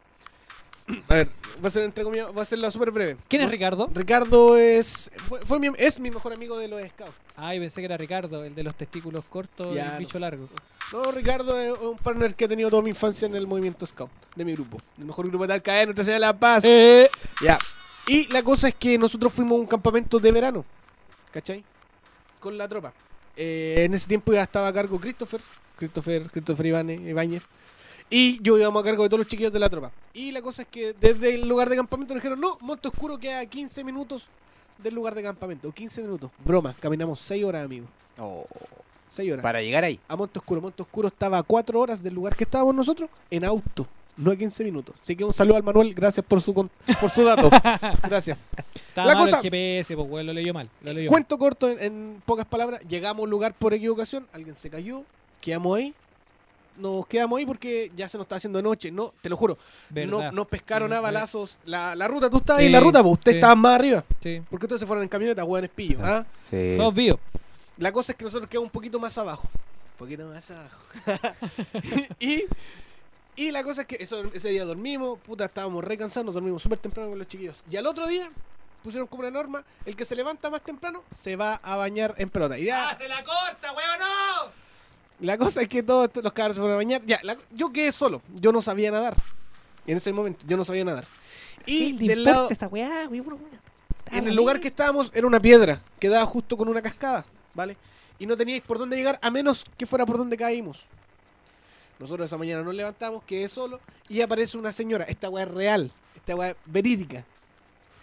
A ver, va a ser entre comillas, va a ser la súper breve. ¿quién es Ricardo? Ricardo es fue, fue mi, es mi mejor amigo de los scouts. Ay, pensé que era Ricardo, el de los testículos cortos y el bicho no. largo. No, Ricardo es un partner que he tenido toda mi infancia en el movimiento scout de mi grupo. El mejor grupo de Talcaé, Nuestra Señora de la Paz. Eh, Ya. Y la cosa es que nosotros fuimos a un campamento de verano. ¿Cachai? Con la tropa. Eh, en ese tiempo ya estaba a cargo Christopher. Christopher, Christopher Ibáñez, Ibáñez. Y yo íbamos a cargo de todos los chiquillos de la tropa. Y la cosa es que desde el lugar de campamento nos dijeron, no, Monte Oscuro queda a 15 minutos del lugar de campamento. 15 minutos. Broma, caminamos 6 horas, amigo. 6 horas. Para llegar ahí. A Monte Oscuro. Monte Oscuro estaba a 4 horas del lugar que estábamos nosotros en auto. No a 15 minutos. Así que un saludo al Manuel. Gracias por su, con- por su dato. Gracias. estaba La cosa- el GPS, pues, weón, lo leyó mal. Lo leyó mal. Cuento corto en, en pocas palabras. Llegamos a un lugar por equivocación. Alguien se cayó. Quedamos ahí. Nos quedamos ahí porque ya se nos está haciendo noche. No, te lo juro. No, nos pescaron Sí, a balazos. La, la ruta, tú estabas Sí, en la ruta, pues ustedes sí. estaban más arriba. Sí. Porque ustedes se fueron en camioneta, hueones pillos. ¿ah? Sí. Somos vivos. La cosa es que nosotros quedamos un poquito más abajo. Un poquito más abajo. y, y la cosa es que eso, ese día dormimos, puta, estábamos re cansados, nos dormimos súper temprano con los chiquillos. Y al otro día pusieron como una norma, el que se levanta más temprano se va a bañar en pelota. Y ya, se la corta, weón, no! La cosa es que todos los cabros se fueron a bañar. Ya, la- yo quedé solo, yo no sabía nadar. En ese momento, yo no sabía nadar. Y del lado, en el lugar que estábamos era una piedra que daba justo con una cascada, ¿vale? Y no teníais por dónde llegar a menos que fuera por donde caímos. Nosotros esa mañana nos levantamos, quedé solo y aparece una señora. Esta weá es real, esta weá es verídica.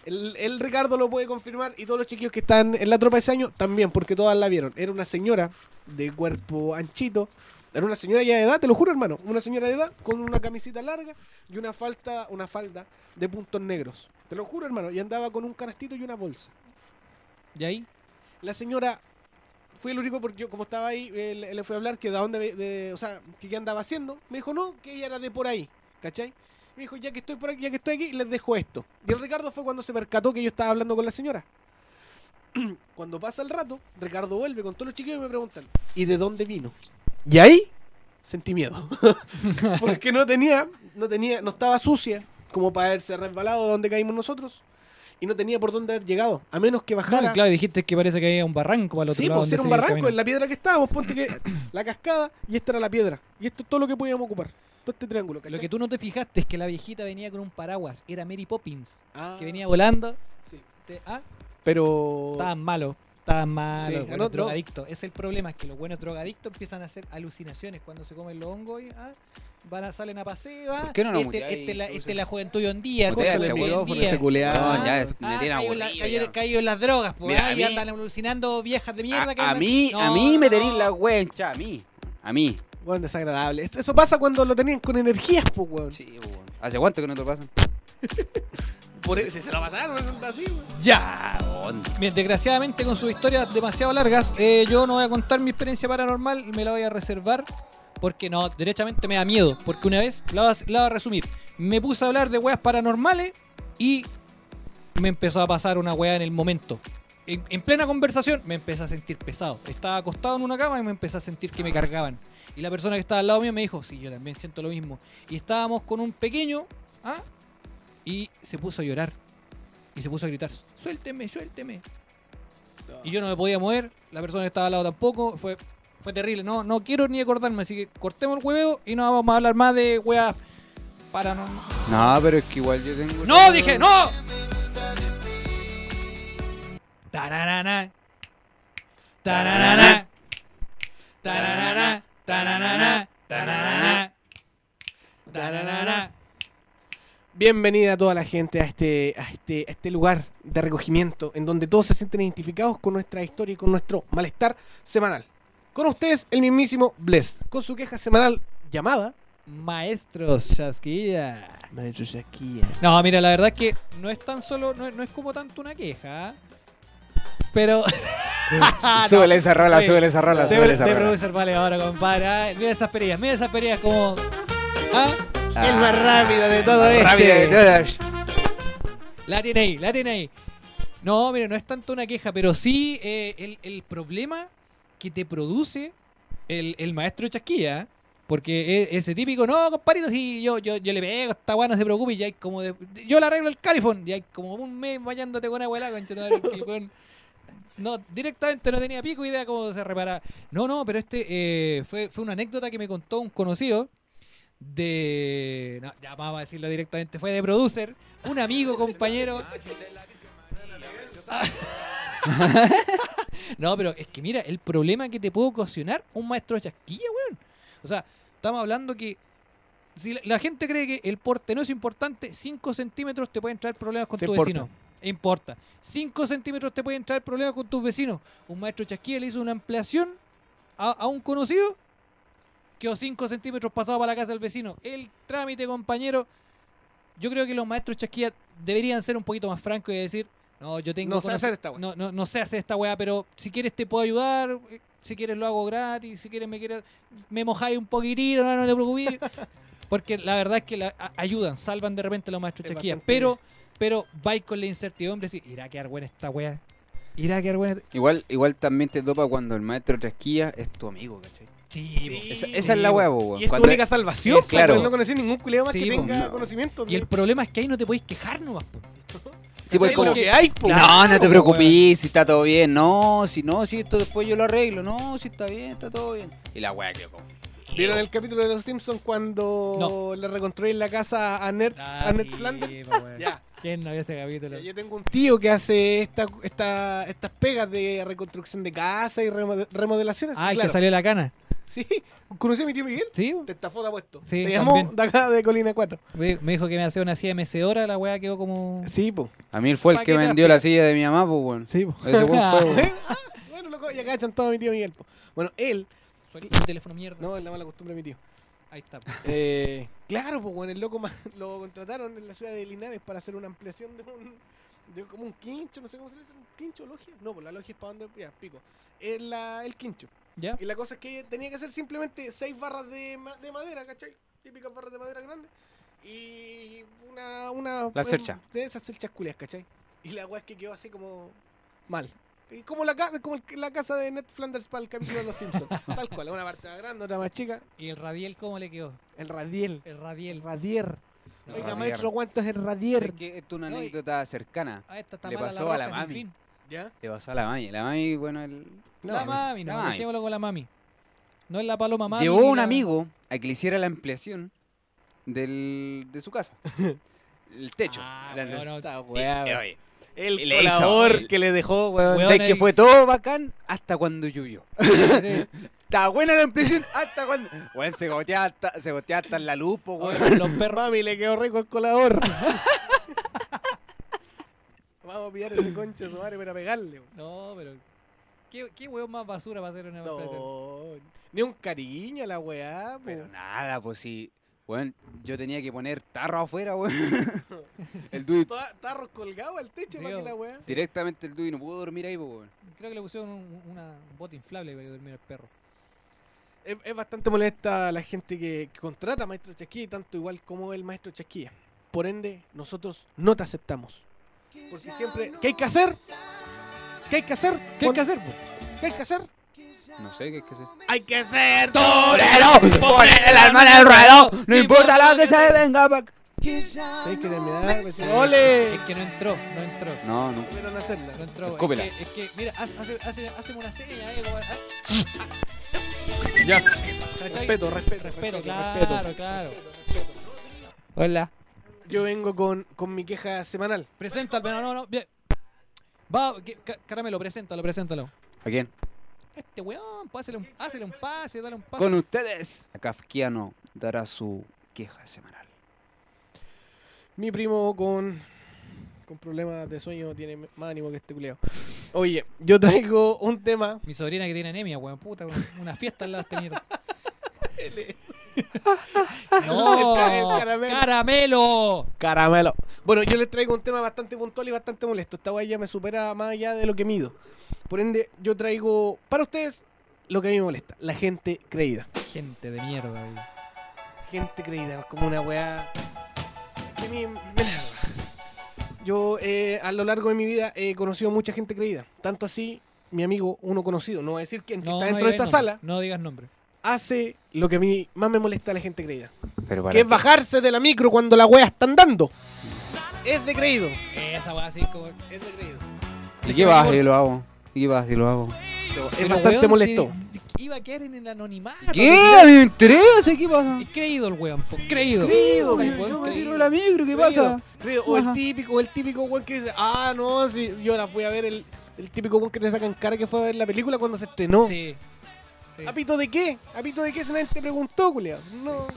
El, el Ricardo lo puede confirmar y todos los chiquillos que están en la tropa ese año también, porque todas la vieron. Era una señora de cuerpo anchito. Era una señora ya de edad, te lo juro, hermano. Una señora de edad con una camisita larga y una falta, una falda de puntos negros. Te lo juro, hermano. Y andaba con un canastito y una bolsa. ¿Y ahí? La señora fue el único porque yo como estaba ahí eh, le, le fui a hablar que de dónde de, o sea que qué andaba haciendo me dijo no que ella era de por ahí ¿cachai? Me dijo ya que estoy por aquí ya que estoy aquí les dejo esto y el Ricardo fue cuando se percató que yo estaba hablando con la señora cuando pasa el rato Ricardo vuelve con todos los chiquillos y me preguntan ¿y de dónde vino? y ahí sentí miedo porque no tenía no tenía no estaba sucia como para haberse resbalado de donde caímos nosotros y no tenía por dónde haber llegado a menos que bajara No, claro, dijiste que parece que había un barranco al otro Sí, lado. pues donde era un barranco, en la piedra que estábamos, ponte que la cascada y esta era la piedra. Y esto es todo lo que podíamos ocupar. Todo este triángulo, ¿cachai? Lo que tú no te fijaste es que la viejita venía con un paraguas. Era Mary Poppins, Ah, que venía volando. sí. Te- ah, Pero... estaban malos. Estaban malos. Sí, buenos no, no. drogadictos. Es el problema, es que los buenos drogadictos empiezan a hacer alucinaciones cuando se comen los hongos y ah, van a, salen a paseo. ah, ¿Por qué no nos este, muteáis, este, la, este la juventud hoy en día. Este culeado. No, ya Ah, cayó en la- aburrido cayó- ya. cayó en las drogas, pues, Mira, ah, a y mí- andan alucinando viejas de mierda. que A, a andan- mí, a No, mí me no. tenéis la hinchada, a mí. A mí. Bueno, desagradable. Esto- eso pasa cuando lo tenían con energías, pues, weón. Sí, weón. ¿Hace cuánto que no te lo pasan? Por eso, si se lo pasaron, no así, weón. Ya. ¿Dónde? Bien, desgraciadamente con sus historias demasiado largas, eh, yo no voy a contar mi experiencia paranormal y me la voy a reservar porque no, derechamente me da miedo. Porque una vez, la voy a, la voy a resumir, me puse a hablar de weas paranormales y me empezó a pasar una wea en el momento. En, en plena conversación me empecé a sentir pesado. Estaba acostado en una cama y me empecé a sentir que me cargaban. Y la persona que estaba al lado mío me dijo, sí, yo también siento lo mismo. Y estábamos con un pequeño, ¿ah? Y se puso a llorar. Y se puso a gritar, suélteme, suélteme. y yo no me podía mover, la persona que estaba al lado tampoco, fue, fue terrible. No, no quiero ni acordarme, así que cortemos el hueveo y no vamos a hablar más de weas para no. No, pero es que igual yo tengo. ¡No! Dije, ¡no! Tararana. Tararana. Tararana. Tararana. Tararana. Tararana. Bienvenida a toda la gente a este, a este, a este lugar de recogimiento en donde todos se sienten identificados con nuestra historia y con nuestro malestar semanal. Con ustedes, el mismísimo Bless, con su queja semanal llamada Maestros Chasquilla. Maestro Shakira. No, mira, la verdad es que no es tan solo, no, es- no es como tanto una queja, ¿ah? Pero... Súbele esa rola, Oye, súbele esa rola, de, súbele esa de rola. producer vale ahora, compadre. ¿ah? Mira esas perillas, mira esas perillas como... ¿Ah? El más rápido de todo este. Rápido de todas. La tiene ahí, la tiene ahí. No, mira, no es tanto una queja, pero sí eh, el, el problema que te produce el, el maestro Chasquilla. Porque es ese típico, no, compadrito, si yo, yo, yo le pego, esta weá, no se preocupe, y ya hay como de, yo le arreglo el califón, y hay como un mes bañándote con abuela, que el weón No, directamente no tenía pico idea cómo se repara. No, no, pero este eh, fue, fue una anécdota que me contó un conocido de. No, ya vamos a decirlo directamente, fue de producer, un amigo, compañero. no, pero es que mira, el problema que te puede ocasionar un maestro de chasquilla, weón. O sea, estamos hablando que. Si la, la gente cree que el porte no es importante, 5 centímetros te pueden traer problemas con tu importa. vecino. Importa. 5 centímetros te pueden traer problemas con tus vecinos. Un maestro chasquilla le hizo una ampliación a, a un conocido quedó 5 centímetros pasado para la casa del vecino. El trámite, compañero. Yo creo que los maestros chasquillas deberían ser un poquito más francos y decir, no, yo tengo No sé hacer esta weá". no, no, no sé hacer esta weá, pero si quieres te puedo ayudar, eh, si quieres lo hago gratis, si quieres me quieres, me mojáis un poquitito, no, no te preocupes. Porque la verdad es que la, a- ayudan, salvan de repente los maestros Es chasquillas. bastante- Pero, vais con la incertidumbre, si irá a quedar buena esta weá. Irá a quedar buena. Igual, igual también te topa cuando el maestro trasquilla es tu amigo, ¿cachai? Sí, po. Esa, esa es la huevo, weón. Y es tu única es- salvación, es claro. porque no conocí ningún culeo más Sí, que tenga No. conocimiento. Y el problema es que ahí no te podéis quejar nomás, po. Sí, pues, que hay, po. No, no te Claro, preocupes, si está todo bien. No, si no, si esto después yo lo arreglo. No, si está bien, está todo bien. Y la weá quedó como. ¿Vieron el capítulo de Los Simpsons cuando No. le reconstruyen la casa a Ned, Ah, a Ned sí, Flanders? Ya. ¿Quién no vio ese capítulo? Yo tengo un tío que hace esta, esta, estas pegas de reconstrucción de casa y remode- remodelaciones. Ah, el claro. que salió de la cana. Sí, conocí a mi tío Miguel. Sí, Te estafó de puesto. Sí, Te llamó también. de acá de Colina 4. me dijo que me hacía una silla mecedora, la weá quedó como. Sí, po. A mí él fue el que vendió la la silla de mi mamá, pues, weón. Sí, po. Ese weón fue, weón. Ah, bueno, loco, ya cachan todo a mi tío Miguel. po. Bueno, él, Suelta el teléfono mierda. no, es la mala costumbre de mi tío. Ahí está. Eh, claro, pues bueno, el loco ma- lo contrataron en la ciudad de Linares para hacer una ampliación de un de como un quincho, no sé cómo se le dice, un quincho logia. No, pues la logia es para donde, ya, pico. Es la, el quincho. ¿Ya? Y la cosa es que tenía que ser simplemente seis barras de, ma- de madera, ¿cachai? Típicas barras de madera grandes. Y una. una La cercha. De esas cerchas culias, ¿cachai? Y la weá es que quedó así como. mal. Y como la, ca- como el- la casa de Ned Flanders para el capítulo de los Simpsons. Tal cual, una parte más grande, otra más chica. ¿Y el radiel cómo le quedó? El radiel. El El radiel. radier. El Oiga, radier. maestro, ¿cuánto es el radier? Es que esto es una No, anécdota cercana. Ah, esta está Le pasó a la roca, mami. fin. ¿Ya? Le pasó a la mami. La mami, bueno, el... la mami, no, la mami. dejémoslo con la mami. No es la paloma mami. Llevó un la- amigo a que le hiciera la ampliación del, de su casa. el techo. Ah, La- no. Y, oye, El hizo, colador el- que le dejó, weón. Weón, ¿sabes ahí- que fue todo bacán hasta cuando llovió? Estaba buena la ampliación hasta cuando... Weón, se goteaba hasta, se goteaba hasta en la luz, po, weón. Los perros. Mami, le quedó rico el colador. Vamos a pillar ese conche de su madre para pegarle. weón. No, pero. ¿Qué, qué weón más basura para hacer una? No, ni un cariño a la weá, po. Pero nada, pues sí. Weón, yo tenía que poner tarro afuera, weón. el Dui, Tarros colgados al techo para que la weá. directamente el Dui no pudo dormir ahí, po, weón. Creo que le pusieron un, una, un bote inflable para que durmiera el perro. Es, es bastante molesta la gente que, que contrata a Maestro Chasquilla, tanto igual como el Maestro Chasquilla. Por ende, nosotros no te aceptamos. Porque siempre. ¿Qué hay que hacer? ¿Qué hay que hacer? ¿Qué hay que hacer? ¿Qué hay que hacer? No sé qué es que hacer. Hay que ser ¡Torero! ¡Poner el alma en el ruedo! ¡No importa lo que se venga pa'. Tienes que terminar. pues, ¡Ole! Es que no entró, no entró. No, no. Pudieron hacerla. No entró. Escúpela. Es que, es que, mira, haz, hace, hace, haceme una seña, eh, como- ah, Ya. ¿cachai? Respeto, respeto, Respeto, respeto, claro, respeto. claro. Hola. Yo vengo con, con mi queja semanal. Preséntalo, no, no, no. Bien. Va, que- ca- caramelo, preséntalo, preséntalo. ¿A quién? Este weón, pues, hazle un, hazle un pase, dale un pase. Con ustedes. Kafkiano dará su queja semanal. Mi primo con, con problemas de sueño tiene más ánimo que este culiao. Oye, yo traigo un tema. Mi sobrina que tiene anemia, weón, puta, una fiesta en la mierda. no, caramelo. caramelo. Caramelo. Bueno, yo les traigo un tema bastante puntual y bastante molesto. Esta weá ya me supera más allá de lo que mido. Por ende, yo traigo para ustedes lo que a mí me molesta. La gente creída. Gente de mierda, weón. Gente creída, como una weá que me. Yo eh, a lo largo de mi vida he conocido mucha gente creída. Tanto así, mi amigo, uno conocido, no voy a decir quién, que No, está no dentro de esta nombre, sala, No digas nombre. Hace lo que a mí más me molesta a la gente creída. Pero para Que es qué? bajarse de la micro cuando la weá está andando. Es de creído. Esa weá así como. Es de creído. ¿Y qué vas y lo hago? ¿Y qué vas y lo hago? Es Pero, bastante weón, molesto. si- Iba a quedar en el anonimato. ¿Qué? A mí me interesa, ¿qué pasa? Es creído el weón, creído. Creído, Ay, weón, Yo me creído. tiro de la micro, ¿qué pasa? Creído. O el Ajá. típico, el típico weón que dice, ah, no, si yo la fui a ver, el, el típico weón que te sacan cara que fue a ver la película cuando se estrenó. Sí. Sí. ¿Apito de qué? ¿Apito de qué? Si nadie te preguntó, culiao. No.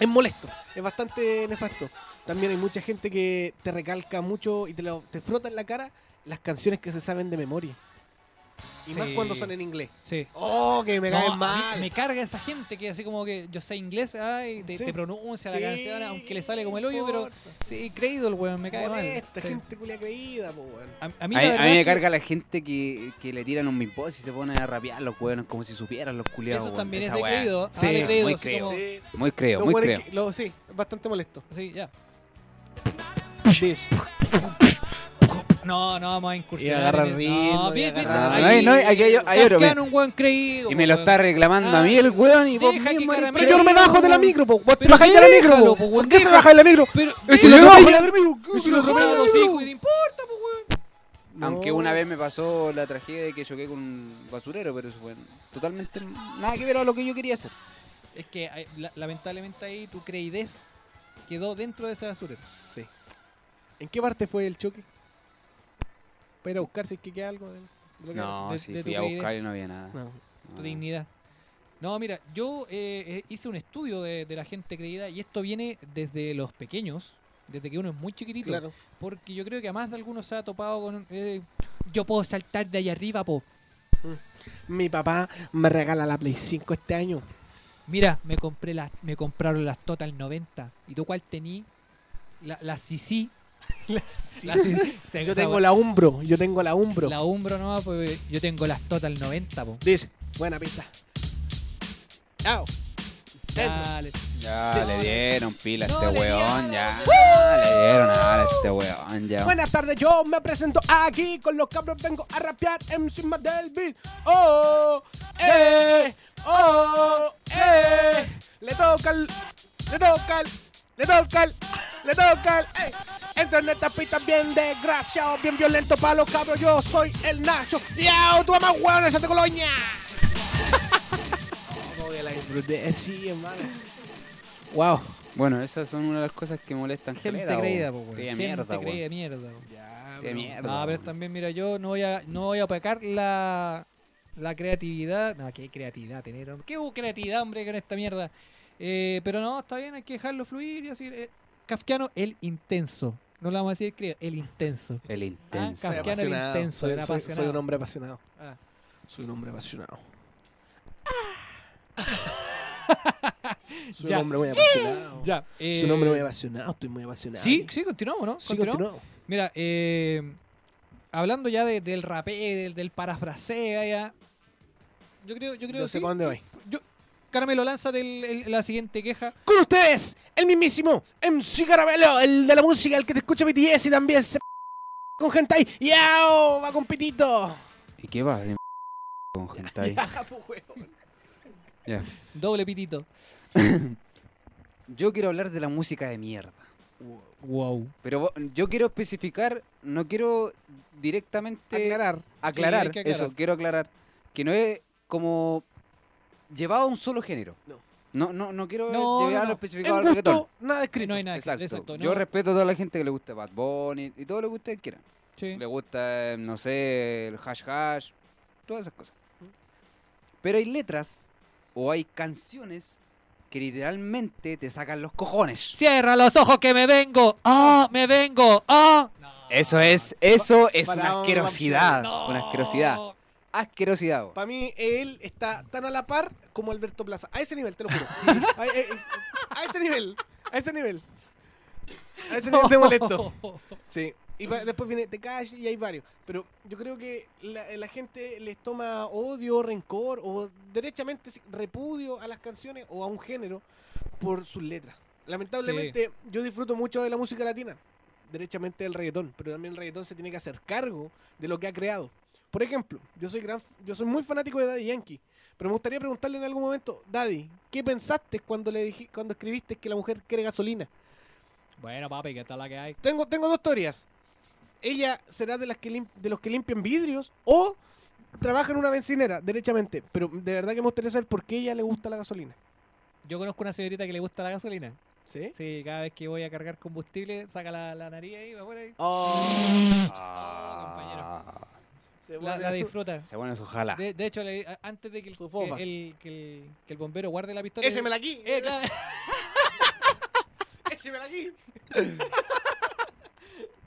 Es molesto. Es bastante nefasto. También hay mucha gente que te recalca mucho y te, lo- te frota en la cara las canciones que se saben de memoria. Y más Sí. cuando son en inglés. Sí. Oh, que me No, caen mal. Me carga esa gente que así como que yo sé inglés, ay, te, Sí. te pronuncia la Sí, canción, aunque le sale como el hoyo, pero sí, creído el weón, me cae mal. Sí. gente culia creída, po, weón. A, a mí, A mí, la a mí verdad me que carga la gente que, que le tiran un beatbox y se pone a rapear los hueones como si supieran los culiados. Eso weón. también es de creído. Sí, ah, de creído, muy así creído. como- Sí. Muy creo, Lo muy creo. es que- lo- sí, es bastante molesto. Sí, ya. This. No, no vamos a incursionar. Y agarra el- ritmo, No, y agarra- No, no hay- no hay- hay- un weón creído. Y me lo está reclamando Ah, a mí el weón y vos mismo Pero yo no me bajo de la micro, po. Vos te bajáis de la micro, po. po, ¿Por qué se baja de la micro? Pero ¿Y si lo atropella? weón. ¿Y si lo no importa, po, weón. Aunque una vez me pasó la tragedia de que choqué con un basurero, pero eso fue totalmente nada que ver a lo que yo quería hacer. Es que la- lamentablemente ahí tu creidez quedó dentro de ese basurero. Sí. ¿En qué parte fue el choque? Para ir a buscar si es que queda algo de, No, de- sí, de tu fui a buscar y no había nada. No. tu dignidad. No, mira, yo eh, eh, hice un estudio de, de la gente creída y esto viene desde los pequeños, desde que uno es muy chiquitito. Claro. Porque yo creo que a más de algunos se ha topado con... eh, yo puedo saltar de allá arriba, po. Mi papá me regala la Play 5 este año. Mira, me compré las, me compraron las Total 90. ¿Y tú cuál tení? La, la CC. La. Yo tengo la Umbro, yo tengo la Umbro. La Umbro nomás, pues yo tengo las Total 90, po. Dice, buena pista. Chao. Dale. Ya No, le no. dieron pila a No este weón, ya. Le dieron a este weón, ya. Buenas tardes, yo me presento aquí con los cabros, vengo a rapear encima del beat. Oh, eh, oh, eh. Le toca el, le toca el, le toca el, le toca el, eh. Entro en esta pista bien desgraciado, bien violento para los cabros, yo soy el Nacho. ¡Yao! ¡Tú más hueón esa te colonia! Como que la disfruté, sí, hermano. Wow. Bueno, esas son una de las cosas que molestan Gente caleta, creída, po, weón. Gente mierda, creída, mierda. po. Ya, Qué mierda. No, pero también, mira, yo no voy a, no voy a opacar la, la creatividad. No, qué creatividad tener, hombre. Qué creatividad, hombre, con esta mierda. Eh, pero no, está bien, hay que dejarlo fluir y así. eh, Kafkiano, el intenso. No le vamos a decir creo, el intenso. El intenso. Soy Kafkiano apasionado, intenso, soy, era soy- apasionado. soy un hombre apasionado. Ah. Soy un hombre apasionado. Soy Ya. un hombre muy apasionado. Ya. Soy un hombre muy eh, apasionado, estoy muy apasionado. Sí, sí, continuamos, ¿no? Sí, Continuamos. continuamos. Mira, eh, hablando ya de- del rapé, del, del parafrasea, ya. Yo creo, yo creo No que sé sí. para dónde voy. Caramelo, lánzate el- el- la siguiente queja. Con ustedes, el mismísimo MC Caramelo, el de la música, el que te escucha BTS y también se con hentai. ¡Yao! Va con pitito. ¿Y qué va de con hentai? Doble pitito. Yo quiero hablar de la música de mierda. Wow. Pero yo quiero especificar, no quiero directamente Aclarar. aclarar, Sí, aclarar. eso, quiero aclarar, que no es como llevado a un solo género. No. No, no, no quiero No, no, llevarlo no. especificado En al gusto, nada escrito. No hay nada. Exacto. Exacto. Yo no. respeto a toda la gente que le gusta Bad Bunny y todo lo que ustedes quieran. Sí. Le gusta, no sé, el hash hash, todas esas cosas. Pero hay letras o hay canciones que literalmente te sacan los cojones. Cierra los ojos que me vengo. ¡Ah! ¡Me vengo! ¡Ah! Eso es, eso es para una un asquerosidad. No. Una asquerosidad. Asquerosidad. Para mí, él está tan a la par como Alberto Plaza. A ese nivel, te lo juro. A, eh, a ese nivel. A ese nivel. A ese nivel de molesto. Sí. Y pa- después viene Tekashi y hay varios. Pero yo creo que la, la gente les toma odio, rencor o derechamente repudio a las canciones o a un género por sus letras. Lamentablemente, yo disfruto mucho de la música latina, derechamente del reggaetón, pero también el reggaetón se tiene que hacer cargo de lo que ha creado. Por ejemplo, yo soy gran, yo soy muy fanático de Daddy Yankee, pero me gustaría preguntarle en algún momento, Daddy, ¿qué pensaste cuando le dije, cuando escribiste que la mujer quiere gasolina? Bueno, papi, ¿qué tal la que hay? Tengo, tengo dos teorías. Ella será de las que lim- de los que limpian vidrios o trabaja en una bencinera, derechamente. Pero de verdad que me gustaría saber por qué a ella le gusta la gasolina. Yo conozco una señorita que le gusta la gasolina. ¿Sí? Sí, cada vez que voy a cargar combustible, saca la, la nariz ahí, va por ahí. Oh, compañero. Se La, la disfruta. Se pone su jala. De, de hecho, le- antes de que el, que el, que el, que el bombero guarde la pistola. Échemela aquí. Eh, claro. Échemela aquí.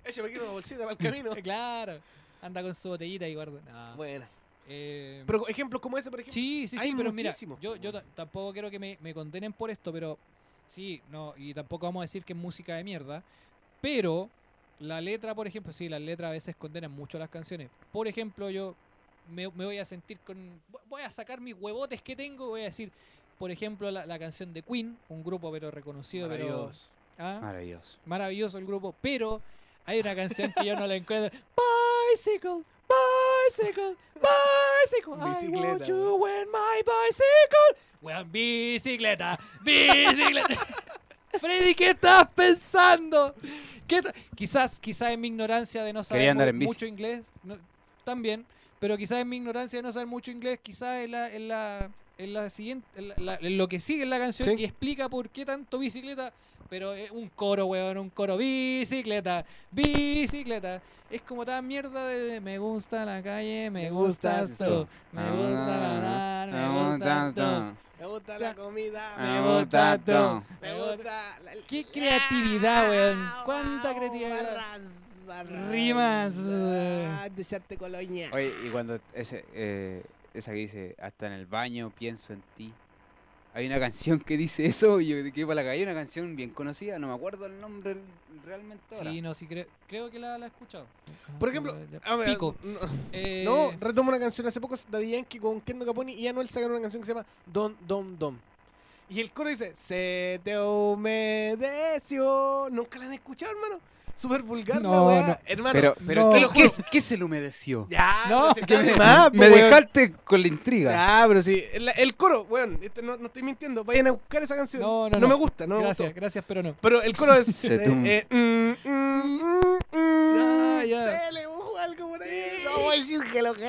Écheme aquí una bolsita para el camino. claro. Anda con su botellita y guarda. No. Bueno. Eh, Pero ejemplos como ese, por ejemplo. sí, sí, sí, hay pero mira, muchísimos. yo, yo ta- tampoco quiero que me, me condenen por esto, pero sí, no, y tampoco vamos a decir que es música de mierda, pero la letra, por ejemplo, sí, las letras a veces condenan mucho las canciones. Por ejemplo, yo me, me voy a sentir con. Voy a sacar mis huevotes que tengo, voy a decir, por ejemplo, la, la canción de Queen, un grupo pero reconocido, pero. Maravilloso. ¿ah? Maravilloso. maravilloso el grupo, pero hay una canción que yo no la encuentro. Bicycle, bicycle, bicycle. I want Bicicleta, you in my bicycle. Weón, bicicleta, bicicleta. Freddy, ¿qué estás pensando? ¿Qué ta- quizás, quizás en mi ignorancia de no saber mucho inglés, no- también, pero quizás en mi ignorancia de no saber mucho inglés, quizás en la, en la, en la siguiente, en, la- la- en lo que sigue en la canción Sí. y explica por qué tanto bicicleta, pero es un coro, weón, un coro, bicicleta, bicicleta. Es como tan mierda de me gusta la calle, me, Me gustas gustas tú, me gusta ganar, me gustas tú. Me gusta la comida. Me Me gusta tú. Me gusta. la- Qué creatividad, weón. Cuánta creatividad. Barras, barras. Rimas. Ah, de echarte colonia. Oye, y cuando ese, eh, esa que dice, hasta en el baño pienso en ti. Hay una canción que dice eso, y yo de que para la calle, una canción bien conocida, no me acuerdo el nombre realmente ahora. Sí, no, sí, creo, creo que la, la he escuchado. Por ejemplo, a ver, Pico. No, Eh, no, retomo una canción. Hace poco Daddy Yankee con Kendo Caponi y Anuel sacaron una canción que se llama Don Dom Dom. Y el coro dice, se te humedeció. Nunca la han escuchado, hermano. Súper vulgar la No, weá. no. Hermano, Pero, pero No. ¿qué, Te lo qué, juro. qué se le humedeció? ya, No, no, se Que me, más, me weón. dejaste con la intriga. Ya, pero sí. El, el coro, weón, este, no, no estoy mintiendo. Vayan a buscar esa canción. No, no, no. me gusta, no me gracias, gustó. gracias, pero no. Pero el coro es. Se eh, eh, mm, mm, mm, mm, Ya, ya. Se le algo por ahí. No voy a decir que lo que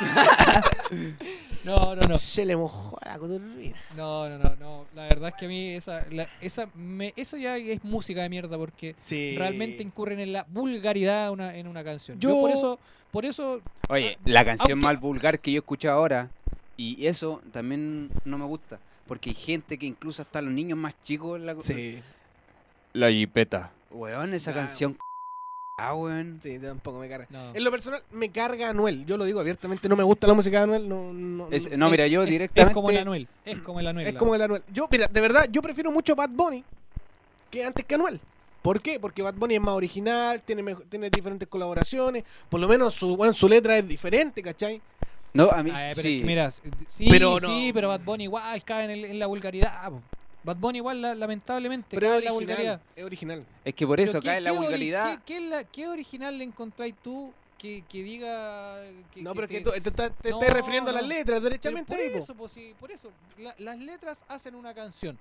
No, no, no. Se le mojó la coturrina. No, no, no, no. La verdad es que a mí esa, la- esa, me, eso ya es música de mierda porque Sí. realmente incurren en la vulgaridad una, en una canción. Yo, Yo- por eso, por eso, Oye, la canción Aunque- más vulgar que yo escucho ahora, y eso también no me gusta, porque hay gente que incluso hasta los niños más chicos la, Sí, la jipeta. Weón, esa canción ah, weón. sí, tampoco me carga. no. En lo personal, me carga Anuel. Yo lo digo abiertamente, no me gusta la música de Anuel. No, no, Es- no. mira, yo es, directamente. es como el Anuel, es como el Anuel. Es como el Anuel. Yo, mira, de verdad, yo prefiero mucho Bad Bunny que antes que Anuel. ¿Por qué? Porque Bad Bunny es más original, tiene, diferentes colaboraciones, por lo menos su, bueno, su letra es diferente, ¿cachai? No, a mí Ah, pero es sí. que mira, sí, Pero no. sí, pero Bad Bunny igual cae en, el- en la vulgaridad. po. Bad Bunny igual, la- lamentablemente, Pero cae es en la original, vulgaridad. es original. Es que por Pero eso ¿qué- cae en la qué ori- vulgaridad. ¿qué, qué, es la- qué original le encontráis tú que, que diga... Que, No, que pero es que te- tú te, estás- te No, estás refiriendo a las letras, derechamente. por eso, pues, sí, por eso. La- las letras hacen una canción.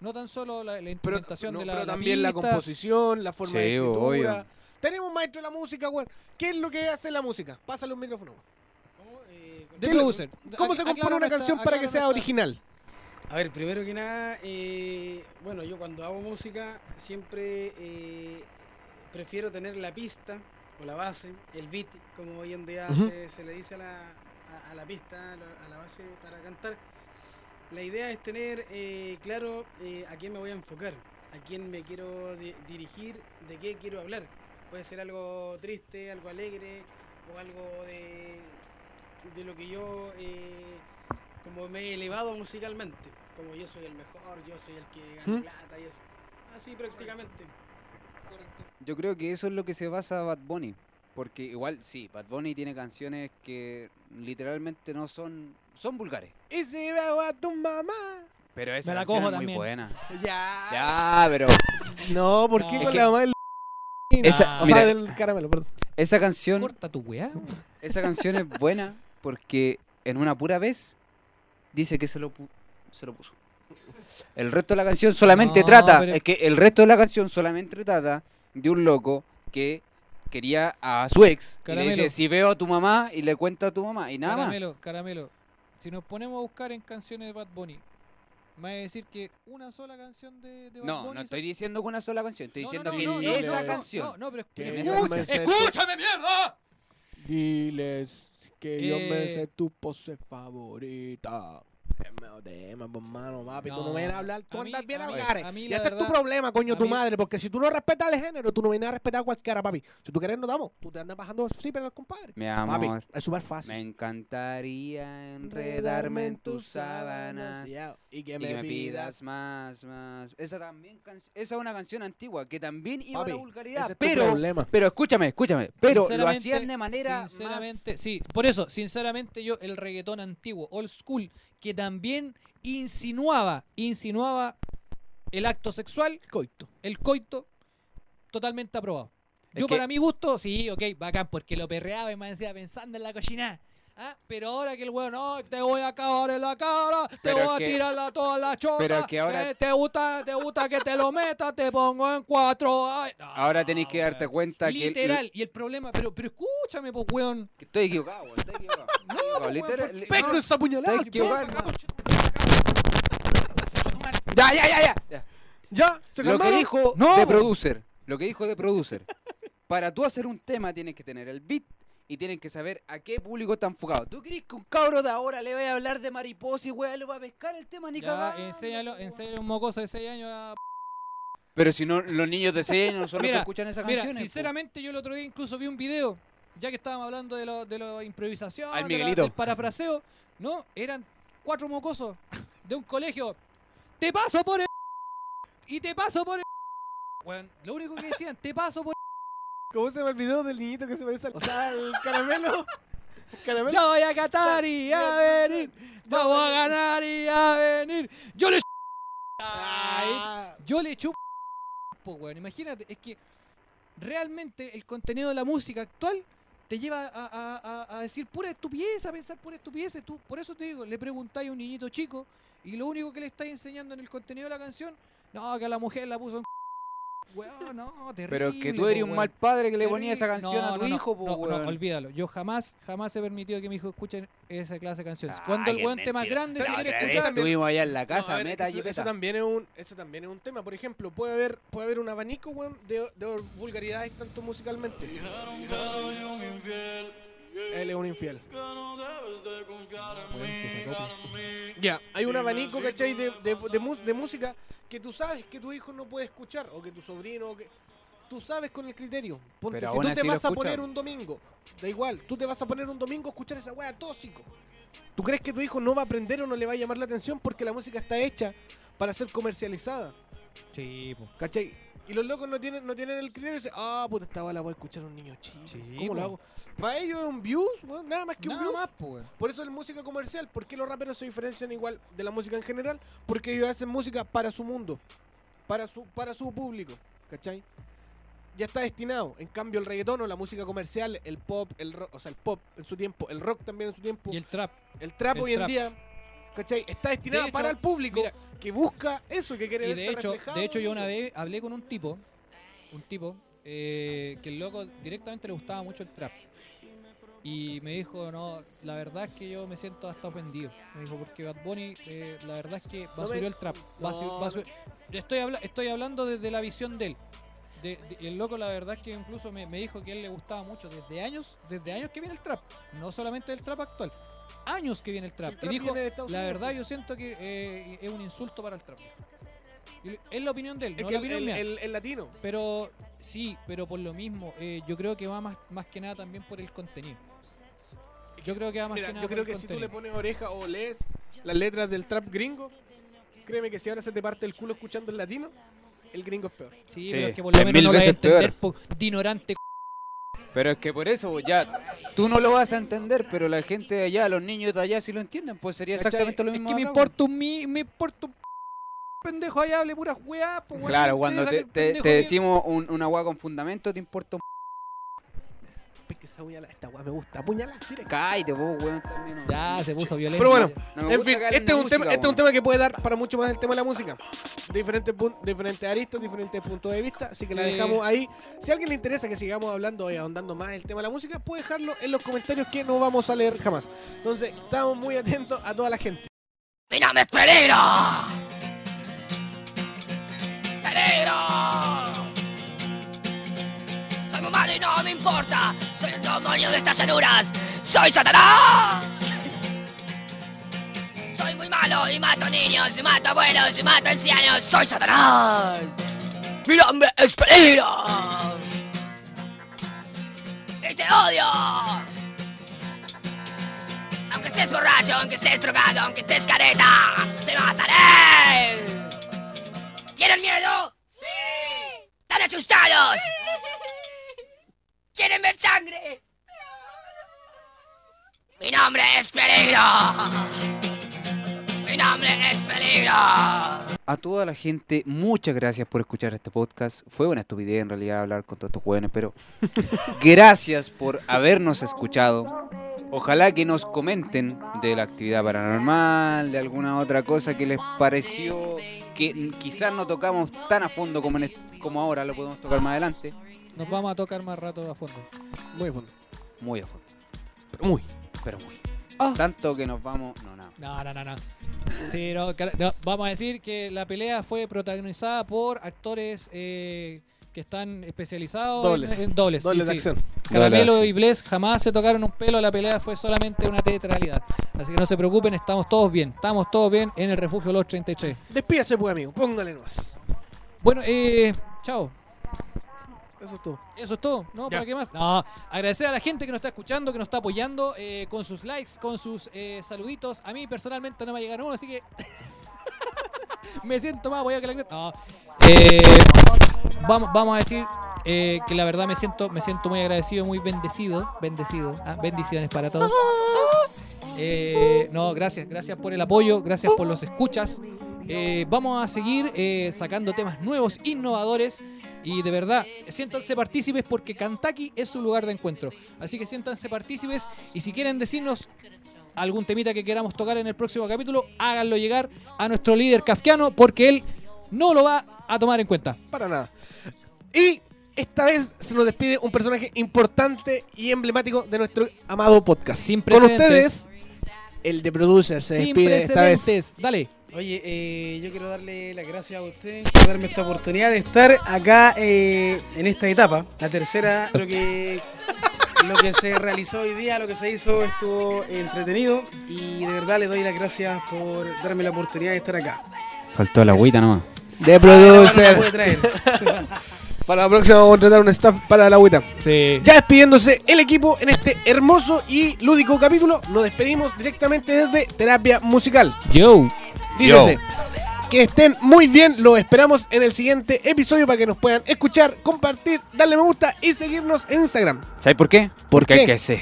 No tan solo la, la Pero, instrumentación no, de la, pero la también la pista. composición, la forma de Sí, escritura. obvio. Tenemos un maestro de la música, weón. ¿Qué es lo que hace la música? Pásale un micrófono. weón. ¿Cómo? Eh, De ¿Qué- producer. ¿Cómo Ac- se compone una canción para que sea original? A ver, primero que nada, eh, bueno, yo cuando hago música siempre eh, prefiero tener la pista o la base, el beat, como hoy en día se, se le dice a la, a, a la pista, a la, a la base para cantar. La idea es tener eh, claro a quién me voy a enfocar, a quién me quiero di- dirigir, de qué quiero hablar. Puede ser algo triste, algo alegre o algo de, de lo que yo eh, como me he elevado musicalmente. Como yo soy el mejor, yo soy el que gana ¿Mm? plata y eso. Así prácticamente. Yo creo que eso es lo que se basa Bad Bunny. Porque igual, sí, Bad Bunny tiene canciones que literalmente no son... Son vulgares. Y si veo a tu mamá. Pero esa la canción cojo es muy también. buena. Ya. Ya, pero No, ¿por qué No. con Es la mamá del... Esa- o mira. sea, del caramelo, perdón. esa canción, Corta tu weá. esa canción es buena porque en una pura vez dice que se lo, pu- se lo puso. El resto de la canción solamente No, trata, pero- es que el resto de la canción solamente trata de un loco que quería a su ex y le Caramelo. dice si veo a tu mamá y le cuenta a tu mamá y nada más. Caramelo, caramelo. Si nos ponemos a buscar en canciones de Bad Bunny, me vas a decir que una sola canción de, de Bad No, Bunny. no se- estoy diciendo que una sola canción, estoy No, no, diciendo no, que no, no, esa no, canción. No, no, pero ¡Escúchame, mierda! Diles que yo me Eh. sé tu pose favorita. Tema, tema, pues, mano, papi, tú no vienes a hablar, tú a mí- andas bien a al gare. a mí Y ese es tu problema, coño, a tu mí- madre, porque si tú no respetas el género, tú no vienes a respetar a cualquiera, papi. Si tú quieres, nos damos. Tú te andas bajando sí, pero compadre. Mi Papi, amor, es súper fácil. me encantaría enredarme en tus sábanas. y que me, pidas. más, más. Esa también esa es una canción antigua que también iba Papi, a la vulgaridad, ese es tu pero problema. pero escúchame, escúchame, pero lo hacían de manera Sinceramente, sí. Por eso, sinceramente, yo, el reggaetón antiguo, old school, que también insinuaba, insinuaba el acto sexual, Coito. el coito, totalmente aprobado. Es Yo, que- para mi gusto, sí, ok, bacán, porque lo perreaba y me decía pensando en la cochina. Ah, pero ahora que el weón, no, te voy a cagar en la cara, te Pero voy a que- tirar toda la chota, pero que ahora- eh, te gusta, te gusta que te lo meta, te pongo en cuatro. ay. No, Ahora tenéis que darte cuenta que el- Literal, y el problema, pero, pero escúchame, pues, weón. que estoy equivocado, weón, estoy equivocado. Literal- no, esa puñalada. Ya, ya, ya, ya, ya. Se Lo que dijo No. de producer, lo que dijo de producer. Para tú hacer un tema tienes que tener el beat y tienen que saber a qué público está enfocado. ¿Tú crees que un cabro de ahora le vaya a hablar de mariposa y weá, le va a pescar el tema ni Ya, cagando, enséñalo, a un mocoso de 6 años a... Pero si no, los niños de 6 años no son los que Mira, escuchan esas Mira, canciones. po. sinceramente yo el otro día incluso vi un video, ya que estábamos hablando de lo, de la improvisación, Al de la- Miguelito. del parafraseo, ¿no? Eran cuatro mocosos de un colegio. ¡Te paso por el... Y te paso por el... Bueno, lo único que decían, te paso por ¿Cómo se el video del niñito que se parece al... O sea, el caramelo. caramelo. Yo voy a catar y a venir. Vamos a ganar y a venir. Yo le... Ay, Ah, Yo le chupo, po, weón. Imagínate, es que realmente el contenido de la música actual te lleva a, a- a- decir pura estupidez, a pensar pura estupidez. Tú, por eso te digo, le preguntáis a un niñito chico y lo único que le estáis enseñando en el contenido de la canción, no, que a la mujer la puso en Weón, no, terrible. Pero que tú po, eres un mal padre que le Terrible. ponía esa canción No, a tu no, no, hijo, po, no, olvídalo. Yo jamás, jamás he permitido que mi hijo escuche esa clase de canciones. Ay, Cuando el weón mentira. grande, La quiere escuchar, Estuvimos allá en la no, casa, ver, meta eso, y eso peta. también es un, eso también es un tema. Por ejemplo, puede haber, puede haber un abanico, weón, de, de vulgaridades tanto musicalmente. Él es un infiel. Ya, hay un abanico, ¿cachai? De, de, de de música que tú sabes que tu hijo no puede escuchar, o que tu sobrino, o que... Tú sabes con el criterio. Ponte, Pero si tú te vas a poner un domingo, da igual, tú te vas a poner un domingo a escuchar esa wea tóxico. ¿Tú crees que tu hijo no va a aprender o no le va a llamar la atención porque la música está hecha para ser comercializada? Sí, po. ¿Cachai? Y los locos no tienen, no tienen el criterio y dicen, ah, puta, esta bala voy a escuchar a un niño chico. Sí, ¿Cómo lo hago? Para ellos es un views, weón, nada más que un views. más, weón. Por eso es música comercial. ¿Por qué los raperos se diferencian igual de la música en general? Porque ellos hacen música para su mundo, para su, para su público, ¿cachai? Ya está destinado. En cambio, el reggaetón o la música comercial, el pop, el rock, o sea, el pop en su tiempo, el rock también en su tiempo, Y el trap. el trap el hoy en día, ¿Cachai? Está destinada De hecho, para el público mira, que busca eso, que quiere Y verse de hecho, reflejado de hecho yo una vez hablé con un tipo, un tipo, eh, que el loco directamente le gustaba mucho el trap. Y me dijo, no, la verdad es que yo me siento hasta ofendido. Me dijo, porque Bad Bunny, eh, la verdad es que subir el trap. Estoy, habla- estoy hablando desde la visión de él. De- de- el loco la verdad es que incluso me, me dijo que a él le gustaba mucho desde años, desde años que viene el trap, no solamente el trap actual, años que viene el trap. el trap y dijo, la Unidos, verdad pues". yo siento que eh, es un insulto para el trap. Es la opinión de él, Es no que la el, opinión el- mía. el- el latino. Pero sí, pero por lo mismo, eh, yo creo que va más, más que nada también por el contenido. Yo creo que va más Mira, que nada yo por creo el que si tú le pones oreja o lees las letras del trap gringo, créeme que si ahora se te parte el culo escuchando el latino, el gringo es peor. Sí, Sí, pero es que por lo menos no a entender, po, de ignorante. Pero es que por eso, ya, tú no lo vas a entender, pero la gente de allá, los niños de allá sí lo entienden, pues sería exactamente lo Es mismo. que me acá, importa un mi, me importa un pendejo allá hable puras weá, pues. Claro, me cuando te, decimos un- una agua con fundamento, te importa un Que esa esta weá me gusta, apuñalar, directo. Cállate, vos, weón, también. no. Ya se puso violento. Pero bueno, No me en gusta fin, este de es, un tema, este es un tema que puede dar para mucho más el tema de la música. Diferentes, pun- diferentes aristas, diferentes puntos de vista. Así que la Sí. dejamos ahí. Si a alguien le interesa que sigamos hablando y ahondando más el tema de la música, puede dejarlo en los comentarios que no vamos a leer jamás. Entonces, estamos muy atentos a toda la gente. ¡Mi nombre es Peligro! ¡Peligro! Soy muy malo y no me importa. Soy el demonio de estas llanuras. ¡Soy Satanás! Soy muy malo y mato niños, y mato abuelos, y mato ancianos. ¡Soy Satanás! ¡Mi nombre es Peligro! ¡Y te odio! Aunque estés borracho, aunque estés drogado, aunque estés careta, te mataré. ¿Tienen miedo? ¡Sí! ¿Están asustados? ¿Quieren ver sangre? Mi nombre es Peligro. Mi nombre es Peligro. A toda la gente, muchas gracias por escuchar este podcast. Fue una estupidez en realidad hablar con todos estos jóvenes, pero gracias por habernos escuchado. Ojalá que nos comenten de la actividad paranormal, de alguna otra cosa que les pareció que quizás no tocamos tan a fondo como, en como ahora, lo podemos tocar más adelante. Nos vamos a tocar más rato a fondo. Muy a fondo. Muy a fondo, Pero muy. pero muy. Ah. Tanto que nos vamos... No, no. No, no, no, no. Sí, no, vamos a decir que la pelea fue protagonizada por actores eh, que están especializados en- Dobles. en, dobles. Doble sí, de sí. acción. Caramelo y Bless jamás se tocaron un pelo, la pelea fue solamente una teatralidad. Así que no se preocupen, estamos todos bien. Estamos todos bien en el refugio Los 33. Despídase, pues, amigo. Póngale nomás. Bueno, eh, chao. Eso es todo. Eso es todo, ¿no? Ya. ¿Para qué más? No, agradecer a la gente que nos está escuchando, que nos está apoyando eh, con sus likes, con sus eh, saluditos. A mí personalmente no me ha llegado uno, así que me siento más apoyado que la gente. No. Eh, vamos, vamos a decir eh, que la verdad me siento, me siento muy agradecido, muy bendecido. Bendecido. Ah, bendiciones para todos. Eh, no, gracias, gracias por el apoyo, gracias por los escuchas. Eh, vamos a seguir sacando temas nuevos, innovadores. Y de verdad, siéntanse partícipes porque Kentucky es su lugar de encuentro. Así que siéntanse partícipes y si quieren decirnos algún temita que queramos tocar en el próximo capítulo, háganlo llegar a nuestro líder kafkiano porque él no lo va a tomar en cuenta. Para nada. Y esta vez se nos despide un personaje importante y emblemático de nuestro amado podcast. Sin Con ustedes, el de producer se Sin despide esta vez. Dale. Oye, eh, yo quiero darle las gracias a usted por darme esta oportunidad de estar acá eh, en esta etapa. La tercera, lo que, lo que se realizó hoy día, lo que se hizo, estuvo entretenido y de verdad le doy las gracias por darme la oportunidad de estar acá. Faltó la agüita nomás. De Ah, producer. traer. Para la próxima vamos a contratar un staff para la agüita. Sí. Ya despidiéndose el equipo en este hermoso y lúdico capítulo, nos despedimos directamente desde Terapia Musical. Yo. Dícese. Que estén muy bien, los esperamos en el siguiente episodio para que nos puedan escuchar, compartir, darle me gusta y seguirnos en Instagram. ¿Sabes por qué? Porque qué? hay que ser.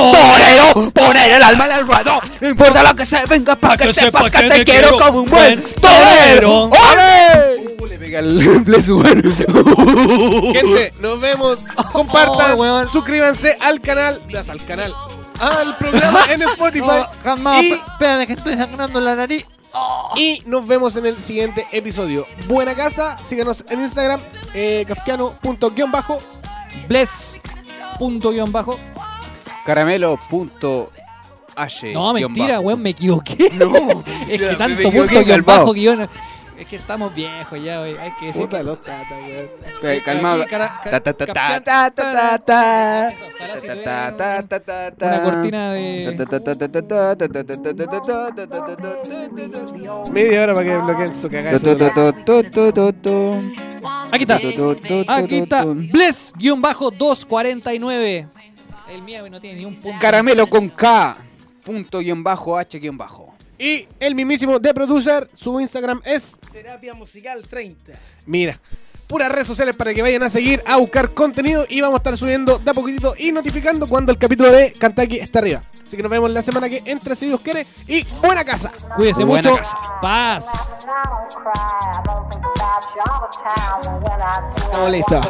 Torero, poner el alma en el ruedo. No importa lo que se venga, para que sepas que te quiero como un buen torero. Uh, le. Gente, nos vemos, compartan, Oh, weón. suscríbanse al canal, al canal, al programa en Spotify. No, jamás. Y- Espérate que estoy sangrando la nariz. Y nos vemos en el siguiente episodio. Buena casa, síganos en Instagram, eh, kafkiano.bajo. Bless. Punto guion bajo. Caramelo.h. No, mentira, weón, me equivoqué. Es que tanto me punto guion bajo guion. Es que estamos viejos ya, güey. Hay que decir. Puta los tatas, güey. Calmado. Una cortina de. Media hora para que bloqueen su cagada. Aquí está. Aquí está. Bless-249. El mío no tiene ni un punto. Caramelo con K. Punto guion bajo H guion bajo. Y el mismísimo de producer, su Instagram es, Terapia musical 30. mira, puras redes sociales para que vayan a seguir a buscar contenido y vamos a estar subiendo de a poquitito y notificando cuando el capítulo de Kentucky está arriba. Así que nos vemos la semana que entre, si Dios quiere, y buena casa. Cuídese Buena mucho. casa. Paz. Estamos listos.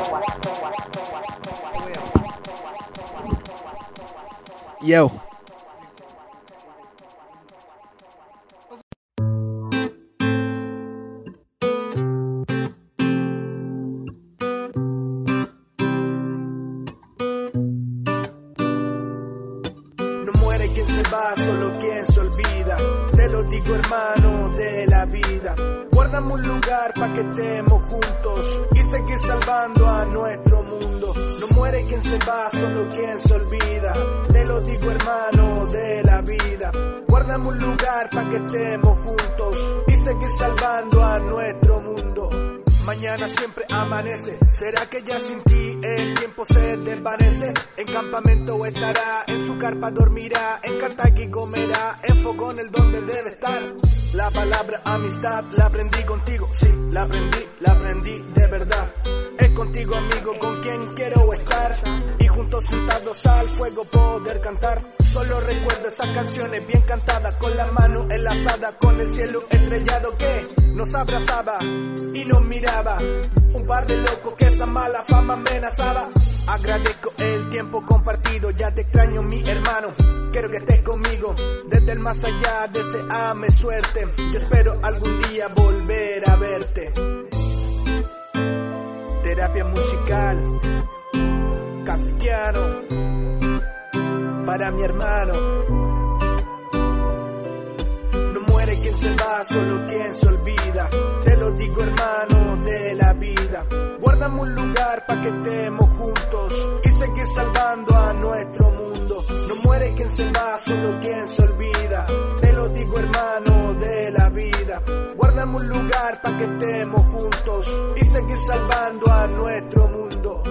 Yo. No muere quien se va, solo quien se olvida. Te lo digo, hermano, un lugar pa' que estemos juntos y seguir salvando a nuestro mundo. No muere quien se va, solo quien se olvida. Te lo digo, hermano, de la vida. Guardamos un lugar pa' que estemos juntos y seguir salvando a nuestro mundo. Mañana siempre amanece. ¿Será que ya sin ti el tiempo se desvanece? En campamento estará, en su carpa dormirá, en Kentucky comerá, en fogón el donde debe estar. La palabra amistad la aprendí contigo, sí, la aprendí, la aprendí de verdad. Contigo amigo con quien quiero estar y juntos sentados al fuego poder cantar. Solo recuerdo esas canciones bien cantadas con la mano enlazada con el cielo estrellado que nos abrazaba y nos miraba. Un par de locos que esa mala fama amenazaba. Agradezco el tiempo compartido, ya te extraño mi hermano. Quiero que estés conmigo desde el más allá, deseame suerte. Yo espero algún día volver a verte. Terapia musical, kafkiano, para mi hermano. Se va, solo quien se olvida. Te lo digo, hermano, de la vida. Guardamos un lugar para que estemos juntos y seguir salvando a nuestro mundo. No muere quien se va, solo quien se olvida. Te lo digo, hermano, de la vida. Guardamos un lugar para que estemos juntos y seguir salvando a nuestro mundo.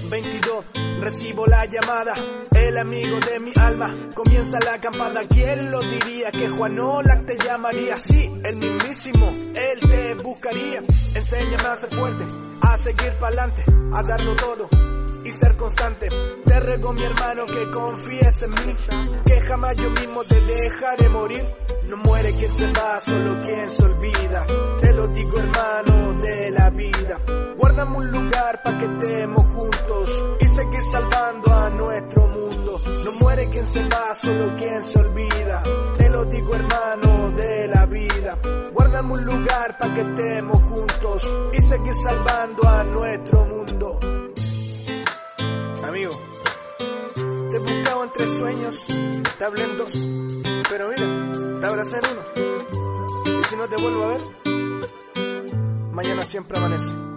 322, recibo la llamada, el amigo de mi alma, comienza la acampada, ¿quién lo diría? Que Juan Olac te llamaría, sí, el mismísimo, él te buscaría, enséñame a ser fuerte, a seguir pa'lante, a darlo todo y ser constante, te ruego mi hermano que confíes en mí, que jamás yo mismo te dejaré morir, no muere quien se va, solo quien se olvida, te lo digo hermano de la vida, guardamos un lugar para que estemos juntos y seguir salvando a nuestro mundo. No muere quien se va, solo quien se olvida. Te lo digo hermano de la vida. Guardamos un lugar para que estemos juntos y seguir salvando a nuestro mundo. Amigo, te he buscado entre sueños, te hablé en dos, pero mira, te abracé en uno. Y si no te vuelvo a ver, mañana siempre amanece.